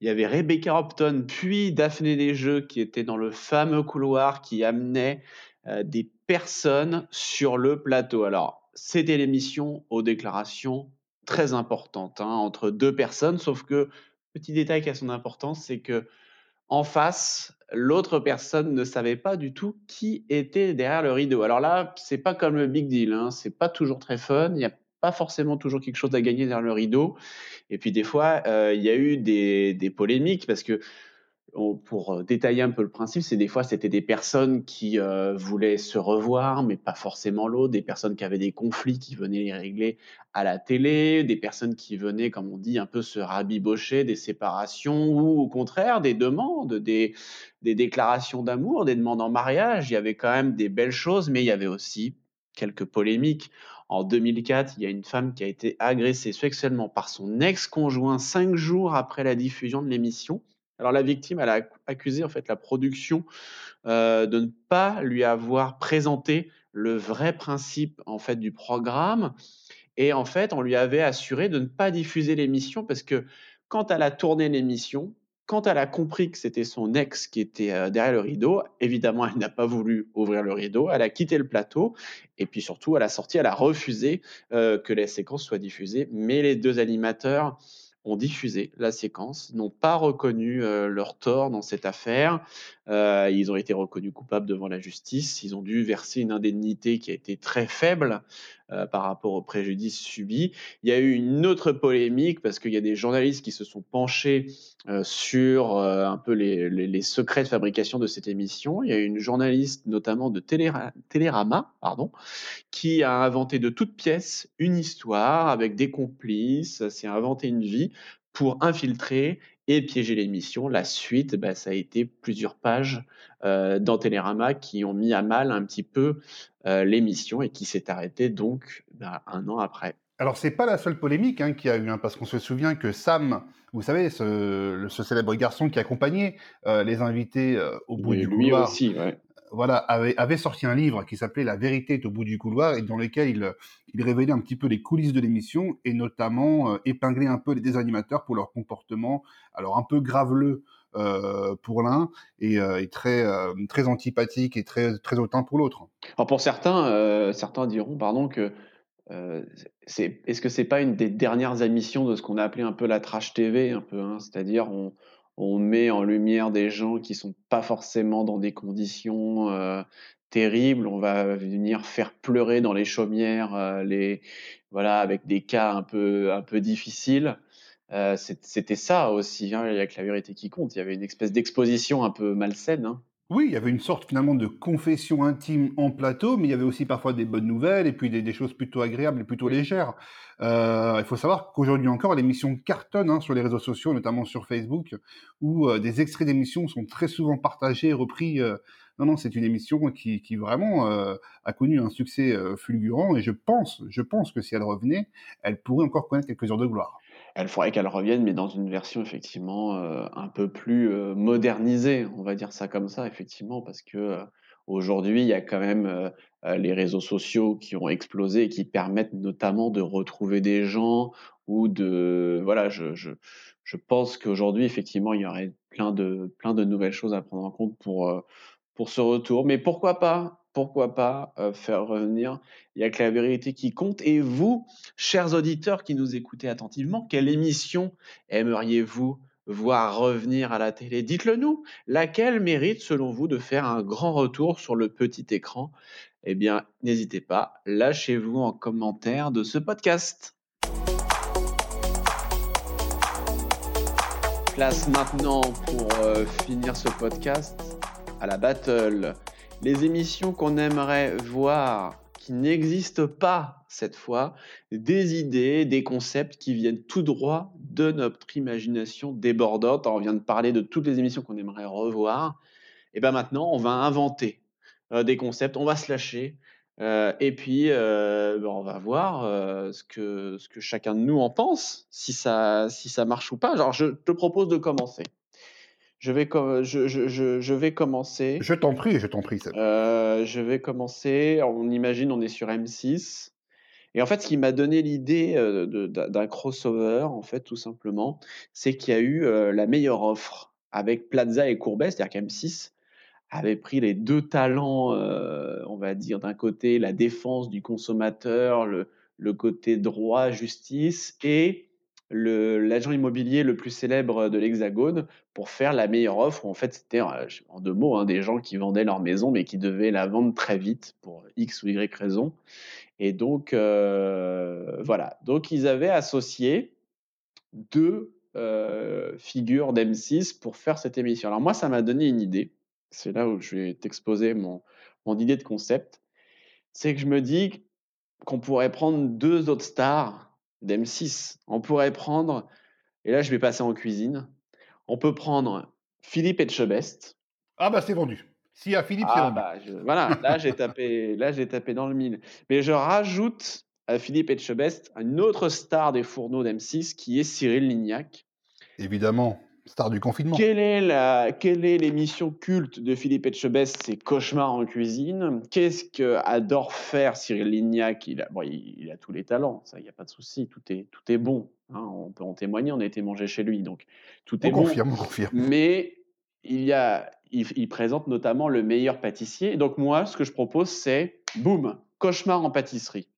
Il y avait Rebecca Hopton, puis Daphné Desjeux, qui était dans le fameux couloir qui amenait euh, des personnes sur le plateau. Alors, c'était l'émission aux déclarations très importantes, hein, entre deux personnes, sauf que, petit détail qui a son importance, c'est que en face, l'autre personne ne savait pas du tout qui était derrière le rideau. Alors là, c'est pas comme le big deal, hein, c'est pas toujours très fun, il a pas forcément toujours quelque chose à gagner derrière le rideau. Et puis des fois, euh, il y a eu des, des polémiques parce que pour euh, détailler un peu le principe, c'est des fois c'était des personnes qui euh, voulaient se revoir, mais pas forcément l'autre, des personnes qui avaient des conflits qui venaient les régler à la télé, des personnes qui venaient, comme on dit, un peu se rabibocher des séparations ou au contraire des demandes, des, des déclarations d'amour, des demandes en mariage. Il y avait quand même des belles choses, mais il y avait aussi quelques polémiques. En 2004, il y a une femme qui a été agressée sexuellement par son ex-conjoint cinq jours après la diffusion de l'émission. Alors la victime, elle a accusé en fait la production euh, de ne pas lui avoir présenté le vrai principe en fait du programme et en fait on lui avait assuré de ne pas diffuser l'émission parce que quand elle a tourné l'émission, quand elle a compris que c'était son ex qui était euh, derrière le rideau, évidemment elle n'a pas voulu ouvrir le rideau, elle a quitté le plateau et puis surtout à la sortie elle a refusé euh, que la séquence soit diffusée, mais les deux animateurs ont diffusé la séquence, n'ont pas reconnu euh, leur tort dans cette affaire. Ils ont été reconnus coupables devant la justice. Ils ont dû verser une indemnité qui a été très faible euh, par rapport au préjudice subi. Il y a eu une autre polémique parce qu'il y a des journalistes qui se sont penchés euh, sur euh, un peu les, secrets de fabrication de cette émission. Il y a eu une journaliste, notamment de Téléra- Télérama, pardon, qui a inventé de toutes pièces une histoire avec des complices, s'est inventé une vie pour infiltrer et piéger l'émission. La suite, bah, ça a été plusieurs pages euh, dans Télérama qui ont mis à mal un petit peu euh, l'émission et qui s'est arrêtée donc bah, un an après. Alors, c'est pas la seule polémique hein, qu'il y a eu, hein, parce qu'on se souvient que Sam, vous savez, ce, célèbre garçon qui accompagnait euh, les invités euh, au bout Oui, du lui couloir, aussi, ouais. Voilà, avait, sorti un livre qui s'appelait La vérité est au bout du couloir et dans lequel il, il révélait un petit peu les coulisses de l'émission et notamment euh, épinglait un peu les animateurs pour leur comportement, alors un peu graveleux euh, pour l'un et, euh, très très antipathique et très très hautain pour l'autre. Pour certains, certains diront pardon que c'est est-ce que c'est pas une des dernières émissions de ce qu'on a appelé un peu la trash TV un peu, hein, c'est-à-dire on on met en lumière des gens qui sont pas forcément dans des conditions terribles. On va venir faire pleurer dans les chaumières, les voilà, avec des cas un peu un peu difficiles. C'était ça aussi. Hein, il y a que la vérité qui compte. Il y avait une espèce d'exposition un peu malsaine. Hein. Oui, il y avait une sorte finalement de confession intime en plateau, mais il y avait aussi parfois des bonnes nouvelles et puis des, des choses plutôt agréables et plutôt légères. Euh, il faut savoir qu'aujourd'hui encore, l'émission cartonne hein, sur les réseaux sociaux, notamment sur Facebook, où euh, des extraits d'émissions sont très souvent partagés, repris. euh, Non, non, c'est une émission qui, qui vraiment euh, a connu un succès fulgurant et je pense, je pense que si elle revenait, elle pourrait encore connaître quelques heures de gloire. Elle faudrait qu'elle revienne, mais dans une version effectivement euh, un peu plus euh, modernisée, on va dire ça comme ça, effectivement, parce que euh, aujourd'hui, il y a quand même euh, euh, les réseaux sociaux qui ont explosé et qui permettent notamment de retrouver des gens ou de voilà, je, je, je pense qu'aujourd'hui, effectivement, il y aurait plein de plein de nouvelles choses à prendre en compte pour euh, pour ce retour. Mais pourquoi pas? Pourquoi pas euh, faire revenir Il y a que la vérité qui compte. Et vous, chers auditeurs qui nous écoutez attentivement, quelle émission aimeriez-vous voir revenir à la télé? Dites-le nous. Laquelle mérite, selon vous, de faire un grand retour sur le petit écran? Eh bien, n'hésitez pas, lâchez-vous en commentaire de ce podcast. Place maintenant pour euh, finir ce podcast à la battle. Les émissions qu'on aimerait voir qui n'existent pas cette fois, des idées, des concepts qui viennent tout droit de notre imagination débordante. On vient de parler de toutes les émissions qu'on aimerait revoir. Et bien maintenant, on va inventer euh, des concepts, on va se lâcher. euh, et puis, euh, ben, on va voir ce, que, ce que chacun de nous en pense, si ça, si ça marche ou pas. Alors, je te propose de commencer. Je vais, je, je, je, je vais commencer. Je t'en prie, je t'en prie. Euh, je vais commencer. On imagine, on est sur M6. Et en fait, ce qui m'a donné l'idée euh, d'un crossover, en fait, tout simplement, c'est qu'il y a eu euh, la meilleure offre avec Plaza et Courbet, c'est-à-dire qu'M6 avait pris les deux talents, euh, on va dire, d'un côté la défense du consommateur, le, le côté droit, justice, et l'agent immobilier le plus célèbre de l'Hexagone pour faire la meilleure offre. En fait, c'était, euh, en deux mots, hein, des gens qui vendaient leur maison, mais qui devaient la vendre très vite pour X ou Y raison. Et donc, euh, voilà. Donc, ils avaient associé deux euh, figures d'M6 pour faire cette émission. Alors, moi, ça m'a donné une idée. C'est là où je vais t'exposer mon, mon idée de concept. C'est que je me dis qu'on pourrait prendre deux autres stars d'M6. On pourrait prendre, et là, je vais passer en cuisine. On peut prendre Philippe Etchebest. Ah bah c'est vendu. Y a Philippe, Ah bah, je- voilà, là j'ai tapé, là j'ai tapé dans le mille. Mais je rajoute à Philippe Etchebest une autre star des fourneaux d'M6 qui est Cyril Lignac. Évidemment, star du confinement. Quelle est la, quelle est l'émission culte de Philippe Etchebest C'est Cauchemar en cuisine? Qu'est-ce que adore faire Cyril Lignac? Il a, bon, il, il a tous les talents, ça, il n'y a pas de souci, tout est, tout est bon. hein, on peut en témoigner, on a été manger chez lui, donc tout On est bon. confirme, on confirme. Mais il, y a, il, il présente notamment le meilleur pâtissier. Donc moi, ce que je propose, c'est, boum, cauchemar en pâtisserie.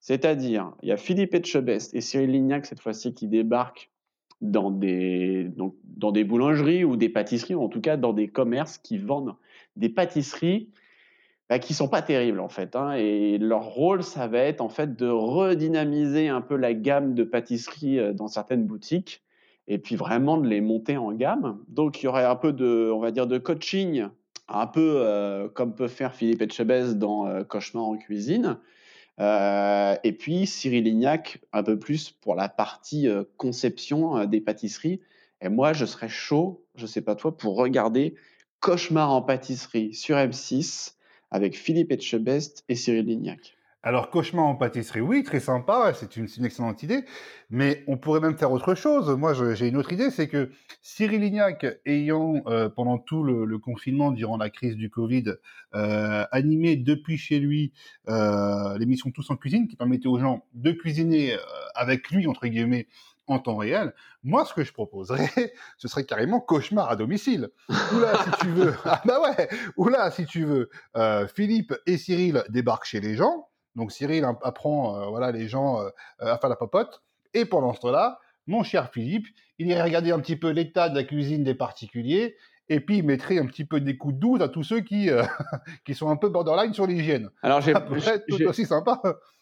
C'est-à-dire, il y a Philippe Etchebest et Cyril Lignac, cette fois-ci, qui débarquent dans des, donc, dans des boulangeries ou des pâtisseries, ou en tout cas dans des commerces qui vendent des pâtisseries bah, qui sont pas terribles en fait. hein. et leur rôle, ça va être en fait de redynamiser un peu la gamme de pâtisseries euh, dans certaines boutiques et puis vraiment de les monter en gamme. Donc il y aurait un peu de, on va dire, de coaching, un peu euh, comme peut faire Philippe Etchebest dans euh, Cauchemar en cuisine. Euh, et puis Cyril Lignac, un peu plus pour la partie euh, conception euh, des pâtisseries. Et moi, je serais chaud, je sais pas toi, pour regarder Cauchemar en pâtisserie sur M6 avec Philippe Etchebest et Cyril Lignac. Alors, cauchemar en pâtisserie, oui, très sympa, c'est une, une excellente idée. Mais on pourrait même faire autre chose. Moi, j'ai une autre idée, c'est que Cyril Lignac, ayant euh, pendant tout le, confinement, durant la crise du Covid, euh, animé depuis chez lui euh, l'émission Tous en cuisine, qui permettait aux gens de cuisiner euh, avec lui entre guillemets en temps réel. Moi, ce que je proposerais, ce serait carrément cauchemar à domicile. Ou là, si tu veux, ah bah ouais, ou là, si tu veux, euh, Philippe et Cyril débarquent chez les gens. Donc Cyril app- apprend euh, voilà les gens euh, à faire la popote. Et pendant ce temps-là, mon cher Philippe, il irait regarder un petit peu l'état de la cuisine des particuliers. Et puis il mettrait un petit peu des coups de douze à tous ceux qui, euh, qui sont un peu borderline sur l'hygiène. Alors, j'ai, tout aussi sympa.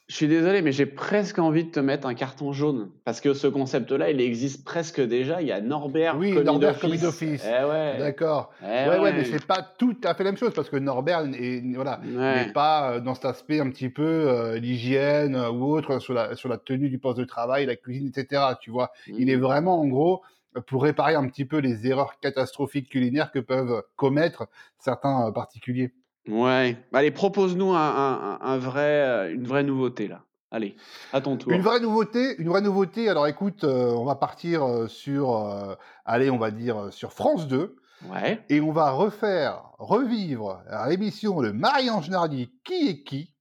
Je suis désolé, mais j'ai presque envie de te mettre un carton jaune. Parce que ce concept-là, il existe presque déjà. Il y a Norbert Oui, Norbert. Commis d'office. Eh ouais. D'accord. Eh ouais, ouais, mais c'est pas tout à fait la même chose parce que Norbert est, voilà, Ouais. n'est pas euh, dans cet aspect un petit peu euh, l'hygiène euh, ou autre sur la, sur la tenue du poste de travail, la cuisine, etc. Tu vois, il est Mhm. vraiment en gros pour réparer un petit peu les erreurs catastrophiques culinaires que peuvent commettre certains particuliers. Ouais. Allez, propose-nous un, un- un vrai, euh, une vraie nouveauté, là. Allez, à ton tour. Une vraie nouveauté, une vraie nouveauté. Alors écoute, euh, on va partir euh, sur, euh, allez, on va dire sur France 2. Ouais. Et on va refaire, revivre l'émission de Marie-Ange Nardi, Qui est qui?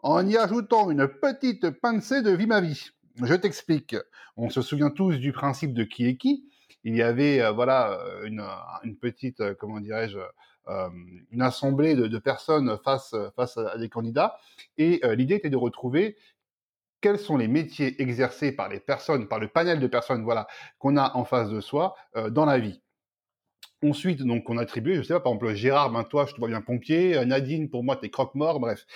En y ajoutant une petite pincée de Vie ma vie. Je t'explique. On se souvient tous du principe de Qui est qui. Il y avait, euh, voilà, une, une petite, comment dirais-je, une assemblée de, personnes face, face à des candidats. Et euh, l'idée était de retrouver quels sont les métiers exercés par les personnes, par le panel de personnes, voilà, qu'on a en face de soi euh, dans la vie. Ensuite, donc, on attribuait, je sais pas, par exemple, Gérard, ben toi, je te vois bien pompier, euh, Nadine, pour moi, t'es croque-mort, bref.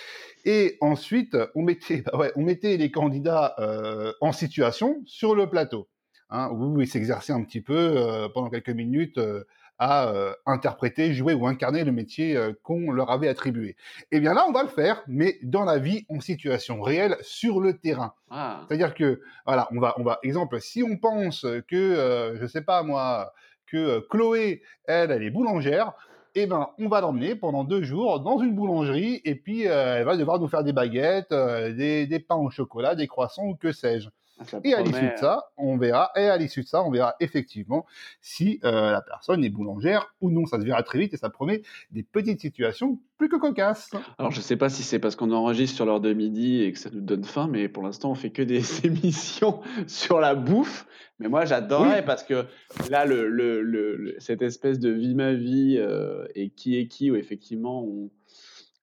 Et ensuite, on mettait, bah ouais, on mettait les candidats euh, en situation sur le plateau, hein, où ils s'exerçaient un petit peu euh, pendant quelques minutes euh, à euh, interpréter, jouer ou incarner le métier euh, qu'on leur avait attribué. Et bien là, on va le faire, mais dans la vie, en situation réelle, sur le terrain. Ah. C'est-à-dire que, voilà, on va, on va, exemple, si on pense que, euh, je sais pas moi, que Chloé, elle, elle est boulangère, eh ben, on va l'emmener pendant deux jours dans une boulangerie et puis euh, elle va devoir nous faire des baguettes, euh, des, des pains au chocolat, des croissants ou que sais-je. Ah, Et à l'issue de ça, on verra, et à l'issue de ça, on verra effectivement si euh, la personne est boulangère ou non. Ça se verra très vite et ça promet des petites situations plus que cocasses. Alors, je sais pas si c'est parce qu'on enregistre sur l'heure de midi et que ça nous donne faim, mais pour l'instant, on fait que des émissions sur la bouffe. Mais moi, j'adorerais Oui. parce que là, le, le, le- le- cette espèce de vie ma vie euh, et qui est qui, où effectivement, on...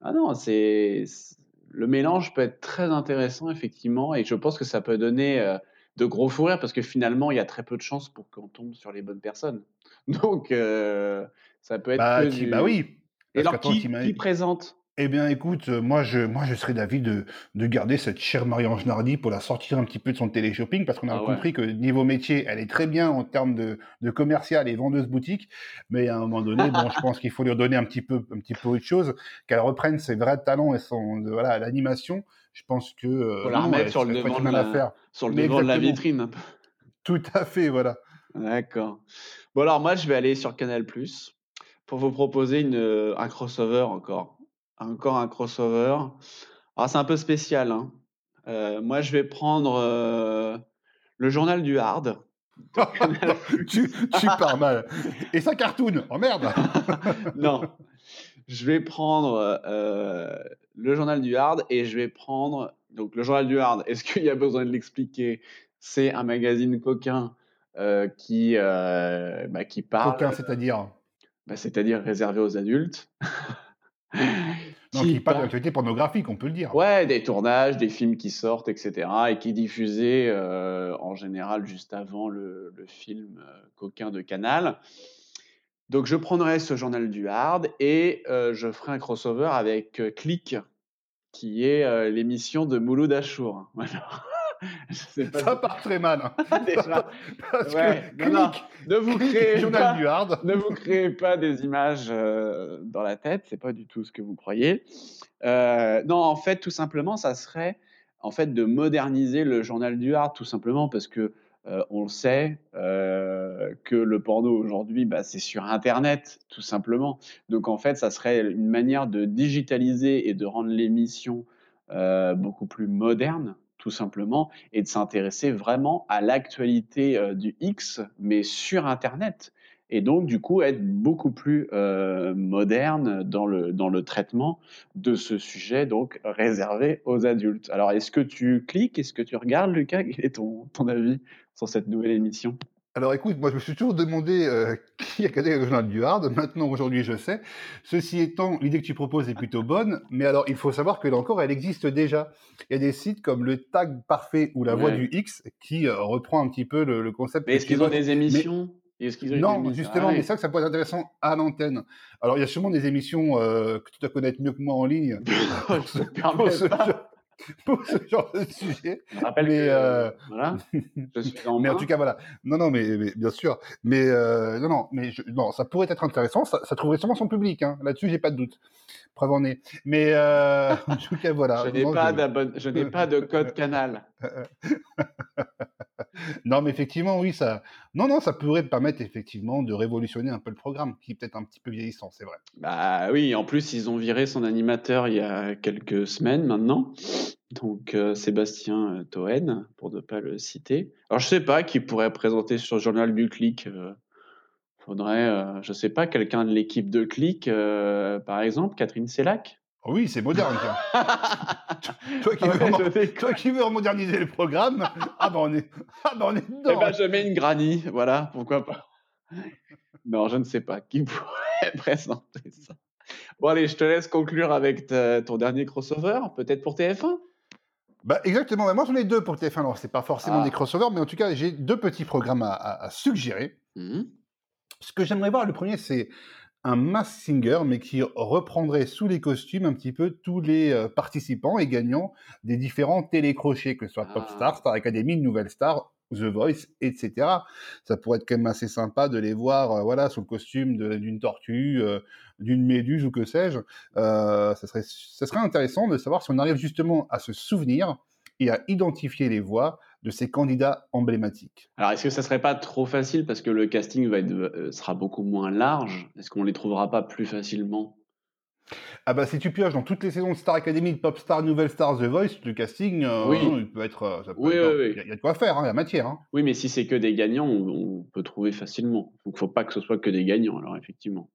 Ah non, c'est... Le mélange peut être très intéressant, effectivement, et je pense que ça peut donner euh, de gros fous rires parce que finalement, il y a très peu de chances pour qu'on tombe sur les bonnes personnes. Donc, euh, ça peut être Bah, que qui- du... bah oui. Et alors, qui, qui présente? Eh bien, écoute, euh, moi, je, moi, je serais d'avis de, de garder cette chère Marie-Ange Nardi pour la sortir un petit peu de son télé-shopping, parce qu'on a Ah ouais. compris que niveau métier, elle est très bien en termes de, de commercial et vendeuse boutique, mais à un moment donné, bon, je pense qu'il faut lui redonner un petit peu, un petit peu autre chose, qu'elle reprenne ses vrais talents et son, de- voilà, l'animation. Je pense que, euh, Faut la remettre sur le devant de la- sur le Mais devant de la vitrine. Tout à fait, voilà. D'accord. Bon, alors moi, je vais aller sur Canal pour vous proposer une, euh, un crossover encore. Encore un crossover. Alors, c'est un peu spécial. hein. Euh, moi, je vais prendre euh, le journal du Hard. tu, tu pars mal. Et ça cartoon. Oh merde. non. Je vais prendre euh, le journal du Hard et je vais prendre. Donc, le journal du Hard, est-ce qu'il y a besoin de l'expliquer? C'est un magazine coquin qui, bah, qui parle. Aucun, c'est-à-dire? Bah, c'est-à-dire réservé aux adultes. Donc, il parle d'actualité pornographique, on peut le dire. Ouais, des tournages, des films qui sortent, etc. et qui est diffusé euh, en général juste avant le, le film euh, coquin de Canal. Donc je prendrai ce journal du hard et euh, je ferai un crossover avec Click, qui est l'émission de Mouloud Achour. Voilà. Je sais pas Ça part très mal. hein. Déjà. Parce Ouais, que non, ne vous créez pas, du hard. ne vous créez pas des images euh, dans la tête, c'est pas du tout ce que vous croyez. Euh, non, en fait, tout simplement, ça serait en fait de moderniser le journal du hard, tout simplement parce que euh, on le sait euh, que le porno aujourd'hui, bah, c'est sur Internet, tout simplement. Donc en fait, ça serait une manière de digitaliser et de rendre l'émission euh, beaucoup plus moderne, tout simplement, et de s'intéresser vraiment à l'actualité euh, du X, mais sur Internet. Et donc, du coup, être beaucoup plus euh, moderne dans le, dans le traitement de ce sujet, donc réservé aux adultes. Alors, est-ce que tu cliques? Est-ce que tu regardes, Lucas? Quel est ton, ton avis sur cette nouvelle émission? Alors écoute, moi je me suis toujours demandé euh, qui a le journal du Hard. Maintenant, aujourd'hui, je sais. Ceci étant, l'idée que tu proposes est plutôt bonne, mais alors il faut savoir que là encore, elle existe déjà. Il y a des sites comme le Tag Parfait ou la Voix Ouais. du X qui euh, reprend un petit peu le, le concept. Mais est-ce qu'ils ont des émissions? Ont Non, justement, Ah mais ouais. vrai que ça peut être intéressant à l'antenne. Alors, il y a sûrement des émissions euh, que tu dois connaître mieux que moi en ligne pour ce genre, pour ce genre de sujet. Je rappelle Mais, que, euh, voilà, je suis en mais en tout cas, voilà. Non, non, mais, mais bien sûr. Mais euh, non, non, mais je- non, ça pourrait être intéressant. Ça, ça trouverait sûrement son public. Hein. Là-dessus, j'ai pas de doute. Preuve en est. Mais euh, en tout cas, voilà. Je n'ai pas, je- d'abonne- je n'ai pas de code canal. Non, mais effectivement, oui, ça. Non, non, ça pourrait permettre effectivement de révolutionner un peu le programme, qui est peut-être un petit peu vieillissant, c'est vrai. Bah oui, en plus, ils ont viré son animateur il y a quelques semaines maintenant. Donc, euh, Sébastien euh, Toen, pour ne pas le citer. Alors, je sais pas qui pourrait présenter sur le journal du Clic. euh, faudrait, euh, je sais pas, quelqu'un de l'équipe de Clic, euh, par exemple, Catherine Sellac. Oui, c'est moderne. tiens. toi, qui Ah veux, ouais, remo- je déconne. toi qui veux moderniser le programme, ah ben on est, ah ben on est Eh dedans. ben, je mets une granny, voilà, pourquoi pas. Non, je ne sais pas qui pourrait présenter ça. Bon, allez, je te laisse conclure avec ta- ton dernier crossover, peut-être pour TF1 Bah, exactement. Moi, j'en ai deux pour TF1. Alors, c'est pas forcément Ah. des crossovers, mais en tout cas, j'ai deux petits programmes à, à- à suggérer. Mhm. Ce que j'aimerais voir, le premier, c'est un Mass Singer, mais qui reprendrait sous les costumes un petit peu tous les euh, participants et gagnants des différents télécrochets, que ce soit Ah. Popstar, Star Academy, Nouvelle Star, The Voice, etc. Ça pourrait être quand même assez sympa de les voir, euh, voilà, sous le costume d'une tortue, euh, d'une méduse ou que sais-je. Euh, ça serait, ça serait intéressant de savoir si on arrive justement à se souvenir et à identifier les voix de ces candidats emblématiques. Alors, est-ce que ça serait pas trop facile parce que le casting va être, euh, sera beaucoup moins large? Est-ce qu'on les trouvera pas plus facilement? Ah bah si tu pioches dans toutes les saisons de Star Academy, de Popstar, Nouvelle Star, The Voice, le casting, euh, Oui. il peut être, euh, ça peut Oui, être- oui, il y a- de quoi faire, hein, il y a matière. Hein. Oui, mais si c'est que des gagnants, on, on peut trouver facilement. Donc, faut pas que ce soit que des gagnants, alors effectivement.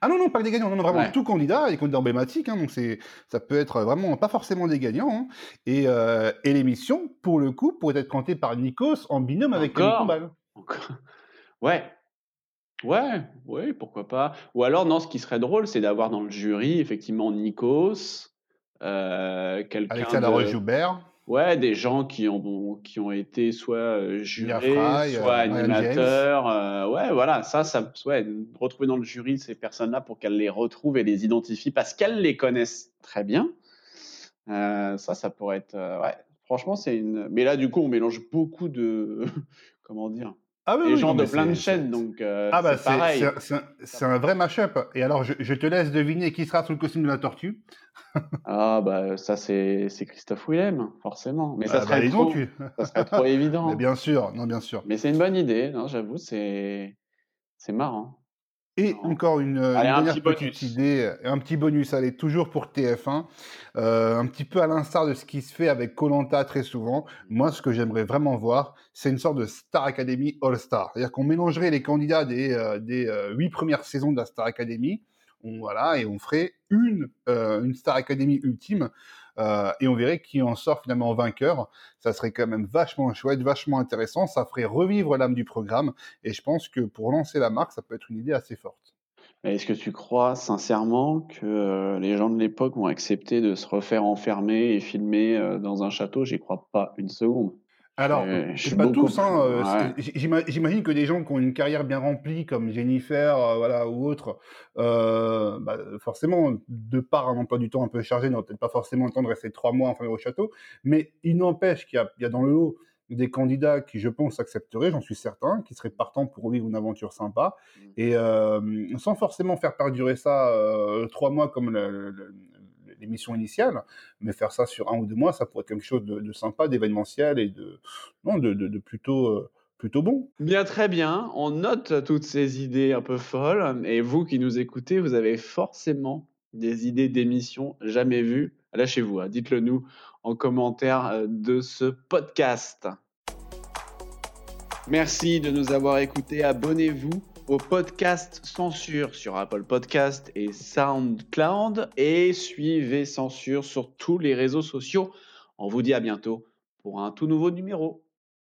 Ah non non, pas que des gagnants, non, non vraiment Ouais. tout candidat, les candidats emblématiques, hein, donc c'est, ça peut être vraiment pas forcément des gagnants. hein. Et, euh, et l'émission, pour le coup, pourrait être présentée par Nikos en binôme avec Camille Combal. Ouais. Ouais, ouais, pourquoi pas. Ou alors, non, ce qui serait drôle, c'est d'avoir dans le jury, effectivement, Nikos, euh, quelqu'un Alexandre de... Roche-Joubert. Ouais, des gens qui ont, qui ont été soit euh, jurés, Fry, euh, soit animateurs. euh, ouais, voilà, ça, ça, ouais, retrouver dans le jury ces personnes-là pour qu'elles les retrouvent et les identifient parce qu'elles les connaissent très bien. Euh, ça, ça pourrait être, ouais, franchement, c'est une. Mais là, du coup, on mélange beaucoup de, comment dire, Ah oui, gens de plein de chaînes, donc euh, Ah bah c'est pareil. c'est, un, vrai mash-up. Et alors je, je te laisse deviner qui sera sous le costume de la tortue. Ah bah ça, c'est c'est Christophe Willem, forcément. Mais ça Ah bah, serait trop, donc, tu- ça serait trop évident. Mais bien sûr, non bien sûr. Mais c'est une bonne idée, non, j'avoue, c'est c'est marrant. Et encore une, une Allez, un dernière petit petite idée, euh, un petit bonus, allez, toujours pour TF1, euh, un petit peu à l'instar de ce qui se fait avec Colanta très souvent. Moi, ce que j'aimerais vraiment voir, c'est une sorte de Star Academy All-Star. C'est-à-dire qu'on mélangerait les candidats des, euh, des huit premières saisons de la Star Academy, on, voilà, et on ferait une, euh, une Star Academy ultime, euh, et on verrait qui en sort finalement vainqueur. Ça serait quand même vachement chouette, vachement intéressant. Ça ferait revivre l'âme du programme. Et je pense que pour lancer la marque, ça peut être une idée assez forte. Est-ce que tu crois sincèrement que euh, les gens de l'époque vont accepter de se refaire enfermer et filmer euh, dans un château? J'y crois pas une seconde. Alors, Euh, je pas tous. Hein, plus- euh, ouais. J'imagine que des gens qui ont une carrière bien remplie, comme Jennifer, euh, voilà, ou autres, euh, bah, forcément, de par un emploi du temps un peu chargé, n'ont peut-être pas forcément le temps de rester trois mois enfermés au château. Mais il n'empêche qu'il y, a- il y a dans le lot des candidats qui, je pense, accepteraient, j'en suis certain, qui seraient partants pour vivre une aventure sympa, Mm. et sans forcément faire perdurer ça trois mois comme le- le- l'émission initiale, mais faire ça sur un ou deux mois, ça pourrait être quelque chose de, sympa, d'événementiel et de, non, de plutôt, euh, plutôt bon. Bien, très bien. On note toutes ces idées un peu folles. Et vous qui nous écoutez, vous avez forcément des idées d'émissions jamais vues Lâchez-vous, hein, dites-le nous en commentaire euh, de ce podcast. Merci de nous avoir écoutés. Abonnez-vous au podcast Censure sur Apple Podcast et SoundCloud et suivez Censure sur tous les réseaux sociaux. On vous dit à bientôt pour un tout nouveau numéro.